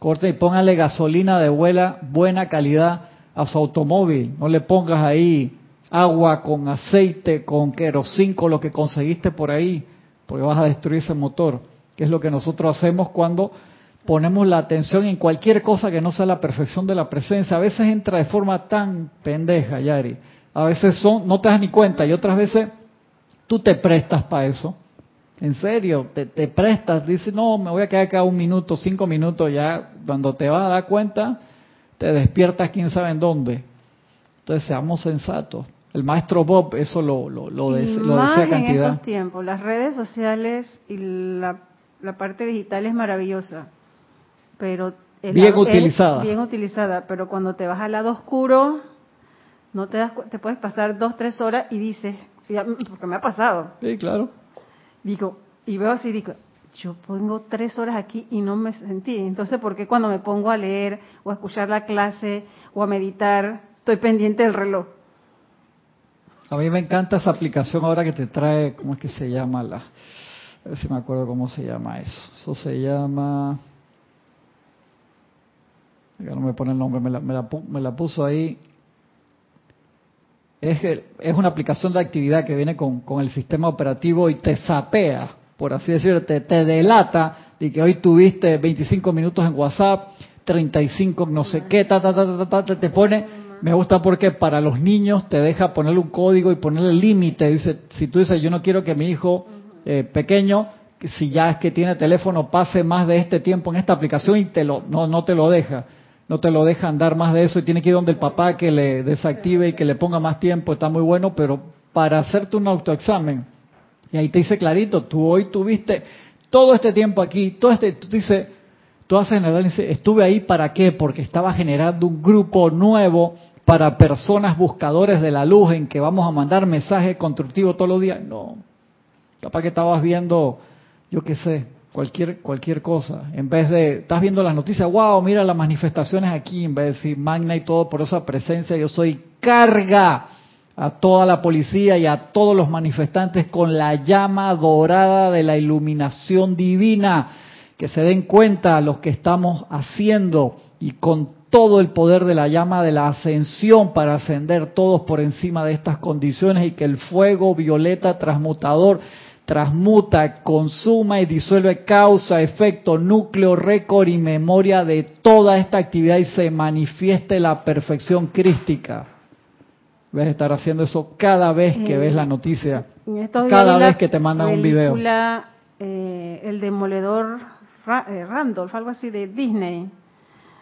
corten y pónganle gasolina de buena, buena calidad a su automóvil. No le pongas ahí agua con aceite, con querosín, con lo que conseguiste por ahí, porque vas a destruir ese motor, que es lo que nosotros hacemos cuando ponemos la atención en cualquier cosa que no sea la perfección de la presencia. A veces entra de forma tan pendeja, Yari. A veces son, no te das ni cuenta, y otras veces tú te prestas para eso. En serio, te, te prestas, dices, no, me voy a quedar acá un minuto, cinco minutos, ya cuando te vas a dar cuenta, te despiertas quién sabe en dónde. Entonces seamos sensatos. El maestro Bob eso lo, lo, lo, decía cantidad. en estos tiempos, las redes sociales y la, parte digital es maravillosa, pero bien utilizada. bien utilizada, pero cuando te vas al lado oscuro, no te das, te puedes pasar dos tres horas y dices, porque me ha pasado. Sí, claro. Digo y veo así digo, yo pongo tres horas aquí y no me sentí. Entonces, ¿por qué cuando me pongo a leer o a escuchar la clase o a meditar, estoy pendiente del reloj? A mí me encanta esa aplicación ahora que te trae, ¿cómo es que se llama? La, a ver si me acuerdo cómo se llama eso. Eso se llama... Ya no me pone el nombre, me la, puso ahí. Es, es una aplicación de actividad que viene con, con el sistema operativo y te sapea, por así decirlo, te, te delata de que hoy tuviste 25 minutos en WhatsApp, 35 no sé qué, ta, ta, ta, ta, ta, te pone me gusta porque para los niños te deja ponerle un código y ponerle límite. Dice, si tú dices, yo no quiero que mi hijo eh, pequeño, si ya es que tiene teléfono, pase más de este tiempo en esta aplicación y te lo, no, no te lo deja. No te lo deja andar más de eso y tiene que ir donde el papá que le desactive y que le ponga más tiempo. Está muy bueno, pero para hacerte un autoexamen, y ahí te dice clarito, tú hoy tuviste todo este tiempo aquí, todo este, tú dices, tú haces estuve ahí para qué? Porque estaba generando un grupo nuevo para personas buscadores de la luz en que vamos a mandar mensajes constructivos todos los días. No, capaz que estabas viendo, yo qué sé, cualquier cualquier cosa. En vez de, estás viendo las noticias, wow, mira las manifestaciones aquí, en vez de decir magna y todo por esa presencia, yo soy carga a toda la policía y a todos los manifestantes con la llama dorada de la iluminación divina, que se den cuenta los que estamos haciendo y con todo el poder de la llama de la ascensión para ascender todos por encima de estas condiciones y que el fuego violeta transmutador transmuta, consuma y disuelve causa, efecto, núcleo, récord y memoria de toda esta actividad y se manifieste la perfección crística. Ves estar haciendo eso cada vez que ves la noticia, cada vez que te mandan un video. Eh, el demoledor eh, Randolph, algo así de Disney,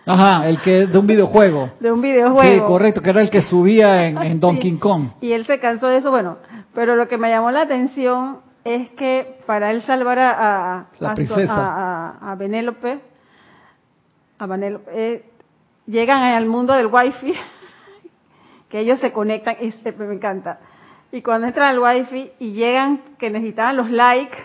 Ajá, el que de un videojuego. De un videojuego. Sí, correcto, que era el que subía en, Donkey Kong. Y él se cansó de eso, bueno, pero lo que me llamó la atención es que para él salvar a, a, la a, a, Benélope, a Benélope, eh, llegan al mundo del wifi, que ellos se conectan, y me encanta. Y cuando entran al wifi y llegan que necesitaban los likes,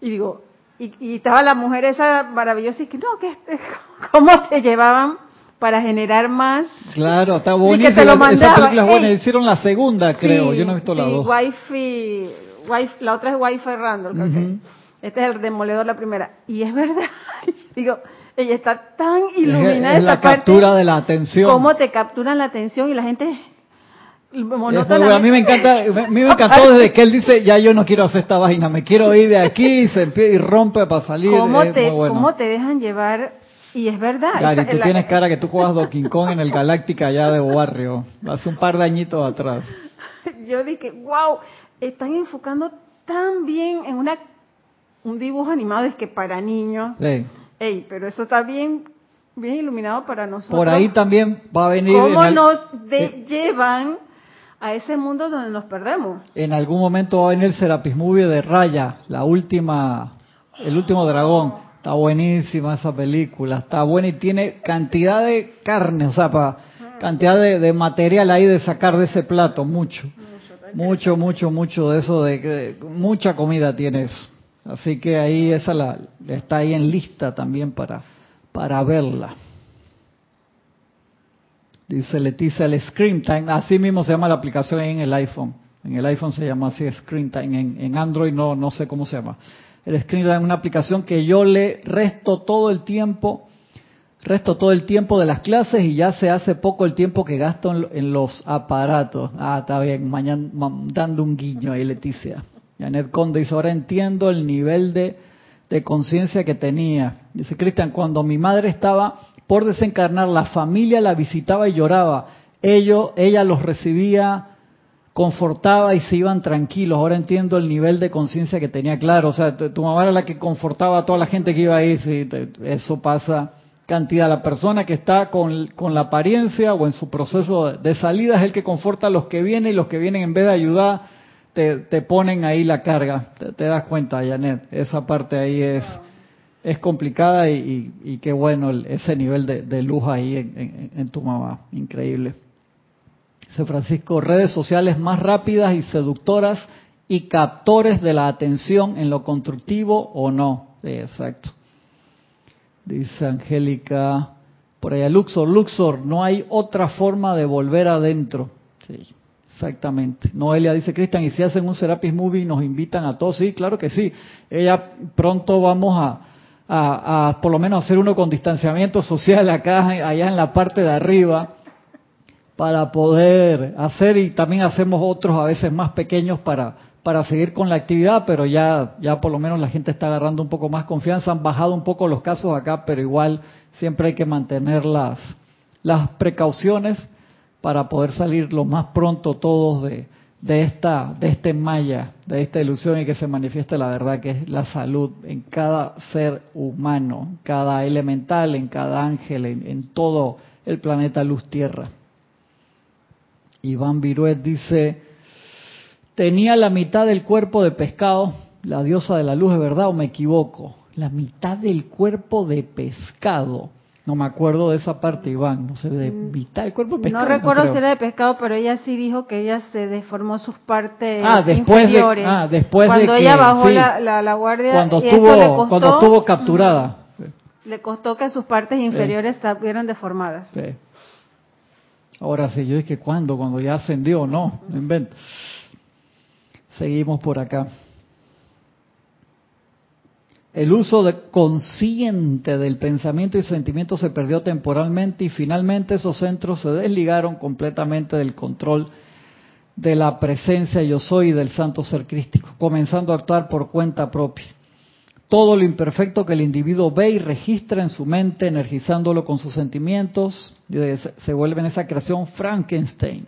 y digo, y, y, estaba la mujer esa maravillosa y que no, que cómo te llevaban para generar más. Claro, está bonita. Esa película es buena. Hicieron la segunda, creo. Yo no he visto la dos. Wifi, wifi, la otra es Wi-Fi Randall. Este es el demoledor, la primera. Y es verdad. Digo, ella está tan iluminada. Es, la captura de la atención. Cómo te capturan la atención y la gente a mí me encanta, a mí me encantó desde que él dice, ya yo no quiero hacer esta vaina, me quiero ir de aquí y, se y rompe para salir. ¿Cómo, te, ¿Cómo te dejan llevar? Y es verdad. Claro, y tú tienes cara que tú juegas Donkey Kong en el Galáctica allá de barrio, hace un par de añitos atrás. Yo dije, wow, están enfocando tan bien en una un dibujo animado es que para niños. Sí. Ey, pero eso está bien bien iluminado para nosotros. Por ahí también va a venir. ¿Cómo nos eh, llevan a ese mundo donde nos perdemos. En algún momento va a venir el Serapis Movie de Raya, la última, el último dragón. Está buenísima esa película, está buena y tiene cantidad de carne, o sea, cantidad de, material ahí de sacar de ese plato, mucho. Mucho, mucho, mucho de eso, de que mucha comida tienes. Así que ahí esa la, está ahí en lista también para, para verla. Dice Leticia, el Screen Time, así mismo se llama la aplicación en el iPhone. En el iPhone se llama así Screen Time, en, en Android no, no sé cómo se llama. El Screen Time es una aplicación que yo le resto todo el tiempo resto todo el tiempo de las clases y ya se hace poco el tiempo que gasto en, los aparatos. Ah, está bien, mañana dando un guiño ahí, Leticia. Janet Conde dice, ahora entiendo el nivel de, de conciencia que tenía. Dice Cristian, cuando mi madre estaba por desencarnar, la familia la visitaba y lloraba. Ello, ella los recibía, confortaba y se iban tranquilos. Ahora entiendo el nivel de conciencia que tenía claro. O sea, tu, mamá era la que confortaba a toda la gente que iba ahí. Sí, eso pasa cantidad. La persona que está con, la apariencia o en su proceso de salida es el que conforta a los que vienen y los que vienen en vez de ayudar te, ponen ahí la carga. Te, das cuenta, Janet. Esa parte ahí es, es complicada y, qué bueno ese nivel de, luz ahí en, en tu mamá. Increíble. Dice Francisco, redes sociales más rápidas y seductoras y captores de la atención en lo constructivo o no. exacto. Dice Angélica, por allá, Luxor, Luxor, no hay otra forma de volver adentro. Sí, exactamente. Noelia dice, Cristian, ¿y si hacen un Serapis Movie nos invitan a todos? Sí, claro que sí. Ella pronto vamos a, a, por lo menos hacer uno con distanciamiento social acá, allá en la parte de arriba, para poder hacer y también hacemos otros a veces más pequeños para para seguir con la actividad, pero ya, ya por lo menos la gente está agarrando un poco más confianza, han bajado un poco los casos acá, pero igual siempre hay que mantener las, las precauciones para poder salir lo más pronto todos de, de esta de este maya, de esta ilusión y que se manifieste la verdad que es la salud en cada ser humano, cada elemental, en cada ángel, en, en todo el planeta luz tierra. Iván Viruet dice, tenía la mitad del cuerpo de pescado, la diosa de la luz, ¿es verdad o me equivoco? La mitad del cuerpo de pescado. No me acuerdo de esa parte, Iván. No sé, de mm. mitad del cuerpo de pescado. No recuerdo si era de pescado, pero ella sí dijo que ella se deformó sus partes ah, después inferiores. De, ah, después cuando de ella bajó la, la, guardia. Cuando, estuvo, cuando estuvo capturada. Le costó que sus partes inferiores estuvieran deformadas. Sí. Ahora sí, yo dije, ¿cuándo? Cuando ya ascendió, no, no invento. Seguimos por acá. El uso consciente del pensamiento y sentimiento se perdió temporalmente y finalmente esos centros se desligaron completamente del control de la presencia yo soy del santo ser crístico, comenzando a actuar por cuenta propia. Todo lo imperfecto que el individuo ve y registra en su mente, energizándolo con sus sentimientos, se vuelve en esa creación Frankenstein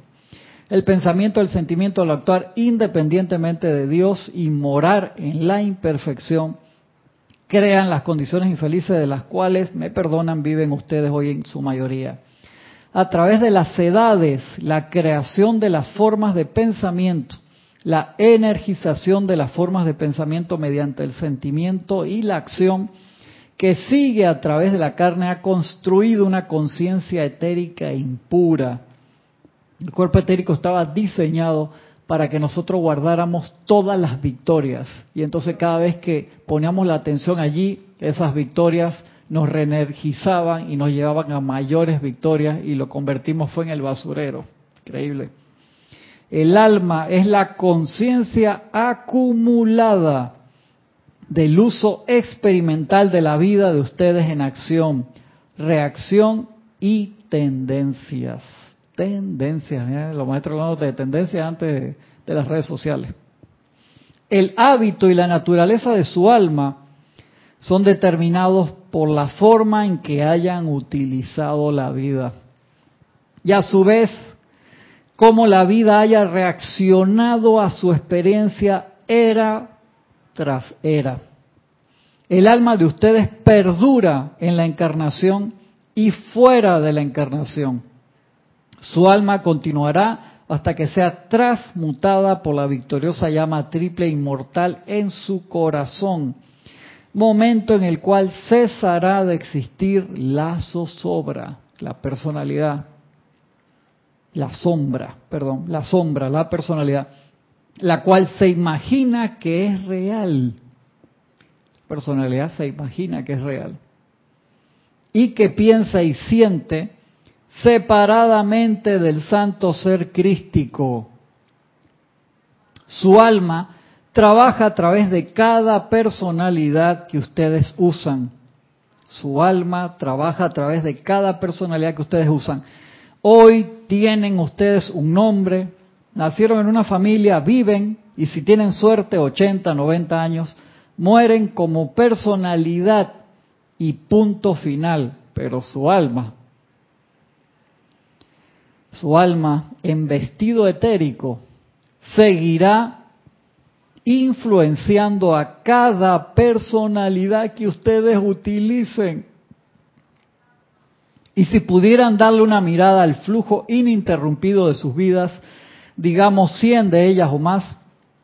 el pensamiento, el sentimiento, al actuar independientemente de Dios y morar en la imperfección, crean las condiciones infelices de las cuales, me perdonan, viven ustedes hoy en su mayoría. A través de las edades, la creación de las formas de pensamiento, la energización de las formas de pensamiento mediante el sentimiento y la acción que sigue a través de la carne ha construido una conciencia etérica impura, el cuerpo etérico estaba diseñado para que nosotros guardáramos todas las victorias. Y entonces cada vez que poníamos la atención allí, esas victorias nos reenergizaban y nos llevaban a mayores victorias y lo convertimos fue en el basurero. Increíble. El alma es la conciencia acumulada del uso experimental de la vida de ustedes en acción, reacción y tendencias tendencias. Los maestros hablando de tendencias antes de, las redes sociales. El hábito y la naturaleza de su alma son determinados por la forma en que hayan utilizado la vida. Y a su vez, cómo la vida haya reaccionado a su experiencia era tras era. El alma de ustedes perdura en la encarnación y fuera de la encarnación. Su alma continuará hasta que sea transmutada por la victoriosa llama triple inmortal en su corazón, momento en el cual cesará de existir la zozobra, la personalidad, la sombra, perdón, la sombra, la personalidad, la cual se imagina que es real. Personalidad se imagina que es real. Y que piensa y siente separadamente del santo ser crístico. Su alma trabaja a través de cada personalidad que ustedes usan. Su alma trabaja a través de cada personalidad que ustedes usan. Hoy tienen ustedes un nombre, nacieron en una familia, viven y si tienen suerte 80, 90 años, mueren como personalidad y punto final, pero su alma, su alma en vestido etérico seguirá influenciando a cada personalidad que ustedes utilicen. Y si pudieran darle una mirada al flujo ininterrumpido de sus vidas, digamos 100 de ellas o más,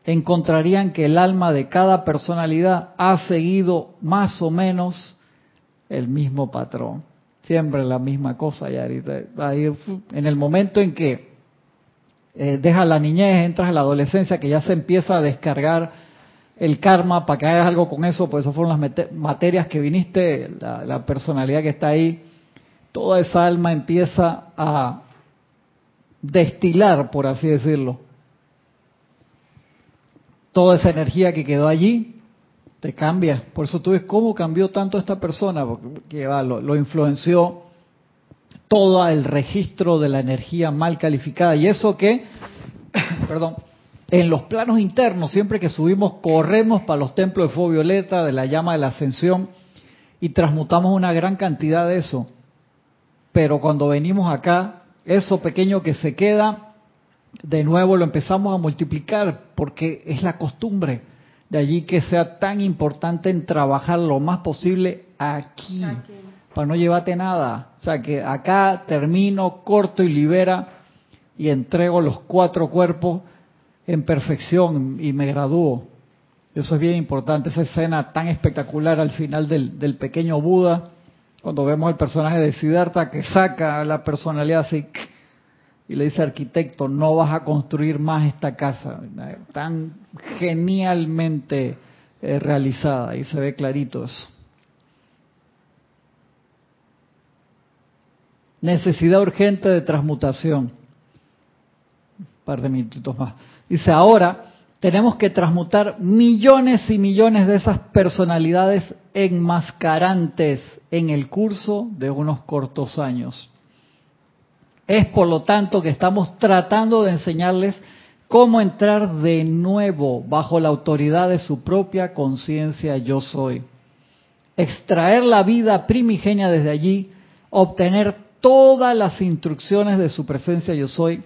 encontrarían que el alma de cada personalidad ha seguido más o menos el mismo patrón. Siempre la misma cosa, Yari. En el momento en que eh, dejas la niñez, entras en la adolescencia, que ya se empieza a descargar el karma para que hagas algo con eso, pues eso fueron las materias que viniste, la personalidad que está ahí, toda esa alma empieza a destilar, por así decirlo. Toda esa energía que quedó allí te cambia. Por eso tú ves cómo cambió tanto esta persona, porque lo, lo influenció todo el registro de la energía mal calificada. Y eso que, perdón, en los planos internos, siempre que subimos, corremos para los templos de fuego violeta, de la llama de la ascensión, y transmutamos una gran cantidad de eso. Pero cuando venimos acá, eso pequeño que se queda, de nuevo lo empezamos a multiplicar, porque es la costumbre. De allí que sea tan importante en trabajar lo más posible aquí, para no llevarte nada. O sea, que acá termino, corto y libera y entrego los cuatro cuerpos en perfección y me gradúo. Eso es bien importante, esa escena tan espectacular al final del, del pequeño Buda, cuando vemos el personaje de Siddhartha que saca la personalidad así y le dice arquitecto, no vas a construir más esta casa, tan genialmente eh, realizada, y se ve clarito eso. Necesidad urgente de transmutación. Un par de minutitos más. Dice, ahora tenemos que transmutar millones y millones de esas personalidades enmascarantes en el curso de unos cortos años. Es por lo tanto que estamos tratando de enseñarles cómo entrar de nuevo bajo la autoridad de su propia conciencia yo soy. Extraer la vida primigenia desde allí, obtener todas las instrucciones de su presencia yo soy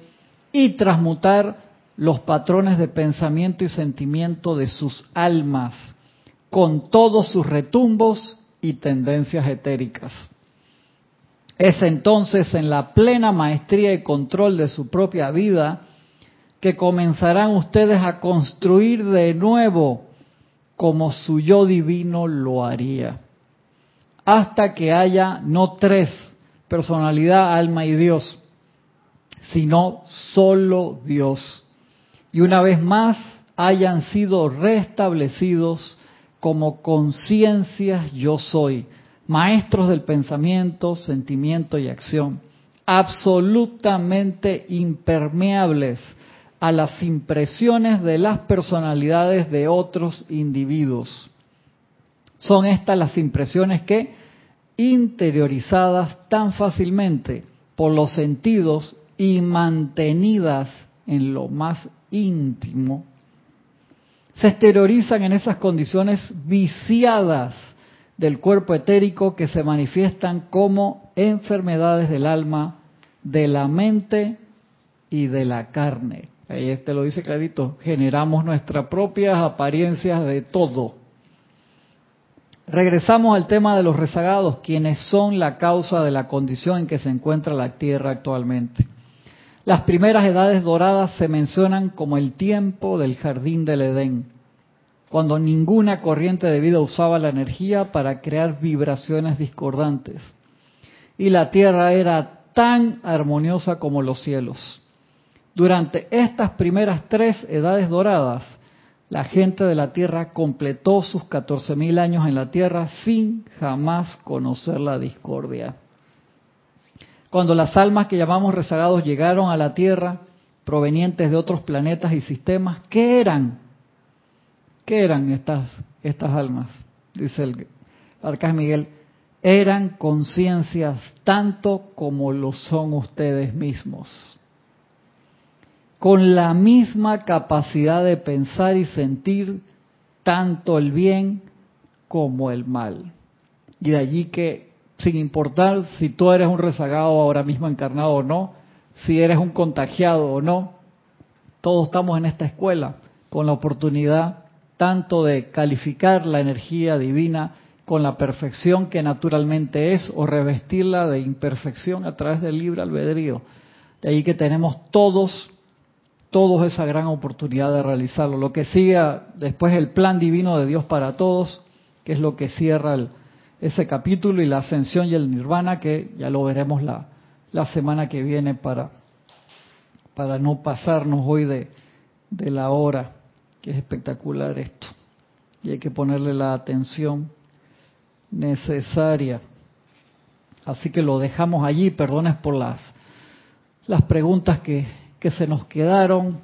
y transmutar los patrones de pensamiento y sentimiento de sus almas con todos sus retumbos y tendencias etéricas. Es entonces en la plena maestría y control de su propia vida que comenzarán ustedes a construir de nuevo como su yo divino lo haría. Hasta que haya no tres, personalidad, alma y Dios, sino solo Dios. Y una vez más hayan sido restablecidos como conciencias yo soy, maestros del pensamiento, sentimiento y acción, absolutamente impermeables a las impresiones de las personalidades de otros individuos. Son estas las impresiones que, interiorizadas tan fácilmente por los sentidos y mantenidas en lo más íntimo, se exteriorizan en esas condiciones viciadas del cuerpo etérico que se manifiestan como enfermedades del alma, de la mente y de la carne. Ahí este lo dice clarito, generamos nuestras propias apariencias de todo. Regresamos al tema de los rezagados, quienes son la causa de la condición en que se encuentra la Tierra actualmente. Las primeras edades doradas se mencionan como el tiempo del jardín del Edén, cuando ninguna corriente de vida usaba la energía para crear vibraciones discordantes. Y la tierra era tan armoniosa como los cielos. Durante estas primeras tres edades doradas, la gente de la Tierra completó sus 14.000 años en la Tierra sin jamás conocer la discordia. Cuando las almas que llamamos rezagados llegaron a la Tierra, provenientes de otros planetas y sistemas, ¿qué eran? ¿Qué eran estas, estas almas? Dice el Arcángel Miguel, eran conciencias tanto como lo son ustedes mismos, con la misma capacidad de pensar y sentir tanto el bien como el mal. Y de allí que, sin importar si tú eres un rezagado ahora mismo encarnado o no, si eres un contagiado o no, todos estamos en esta escuela con la oportunidad tanto de calificar la energía divina con la perfección que naturalmente es o revestirla de imperfección a través del libre albedrío. De ahí que tenemos todos, todos esa gran oportunidad de realizarlo. Lo que sigue después el plan divino de Dios para todos, que es lo que cierra ese capítulo y la ascensión y el nirvana, que ya lo veremos la, la semana que viene para, para no pasarnos hoy de, de la hora, que es espectacular esto. Y hay que ponerle la atención necesaria. Así que lo dejamos allí, perdones por las, las preguntas que, que se nos quedaron.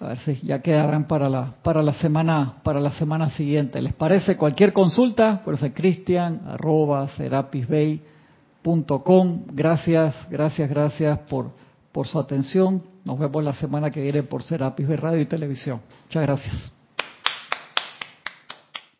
A ver si ya quedarán para la, para la semana, para la semana siguiente. ¿Les parece? Cualquier consulta, por eso cristian, arroba, Gracias, gracias, gracias por, por su atención. Nos vemos la semana que viene por Serapis de Radio y Televisión. Muchas gracias.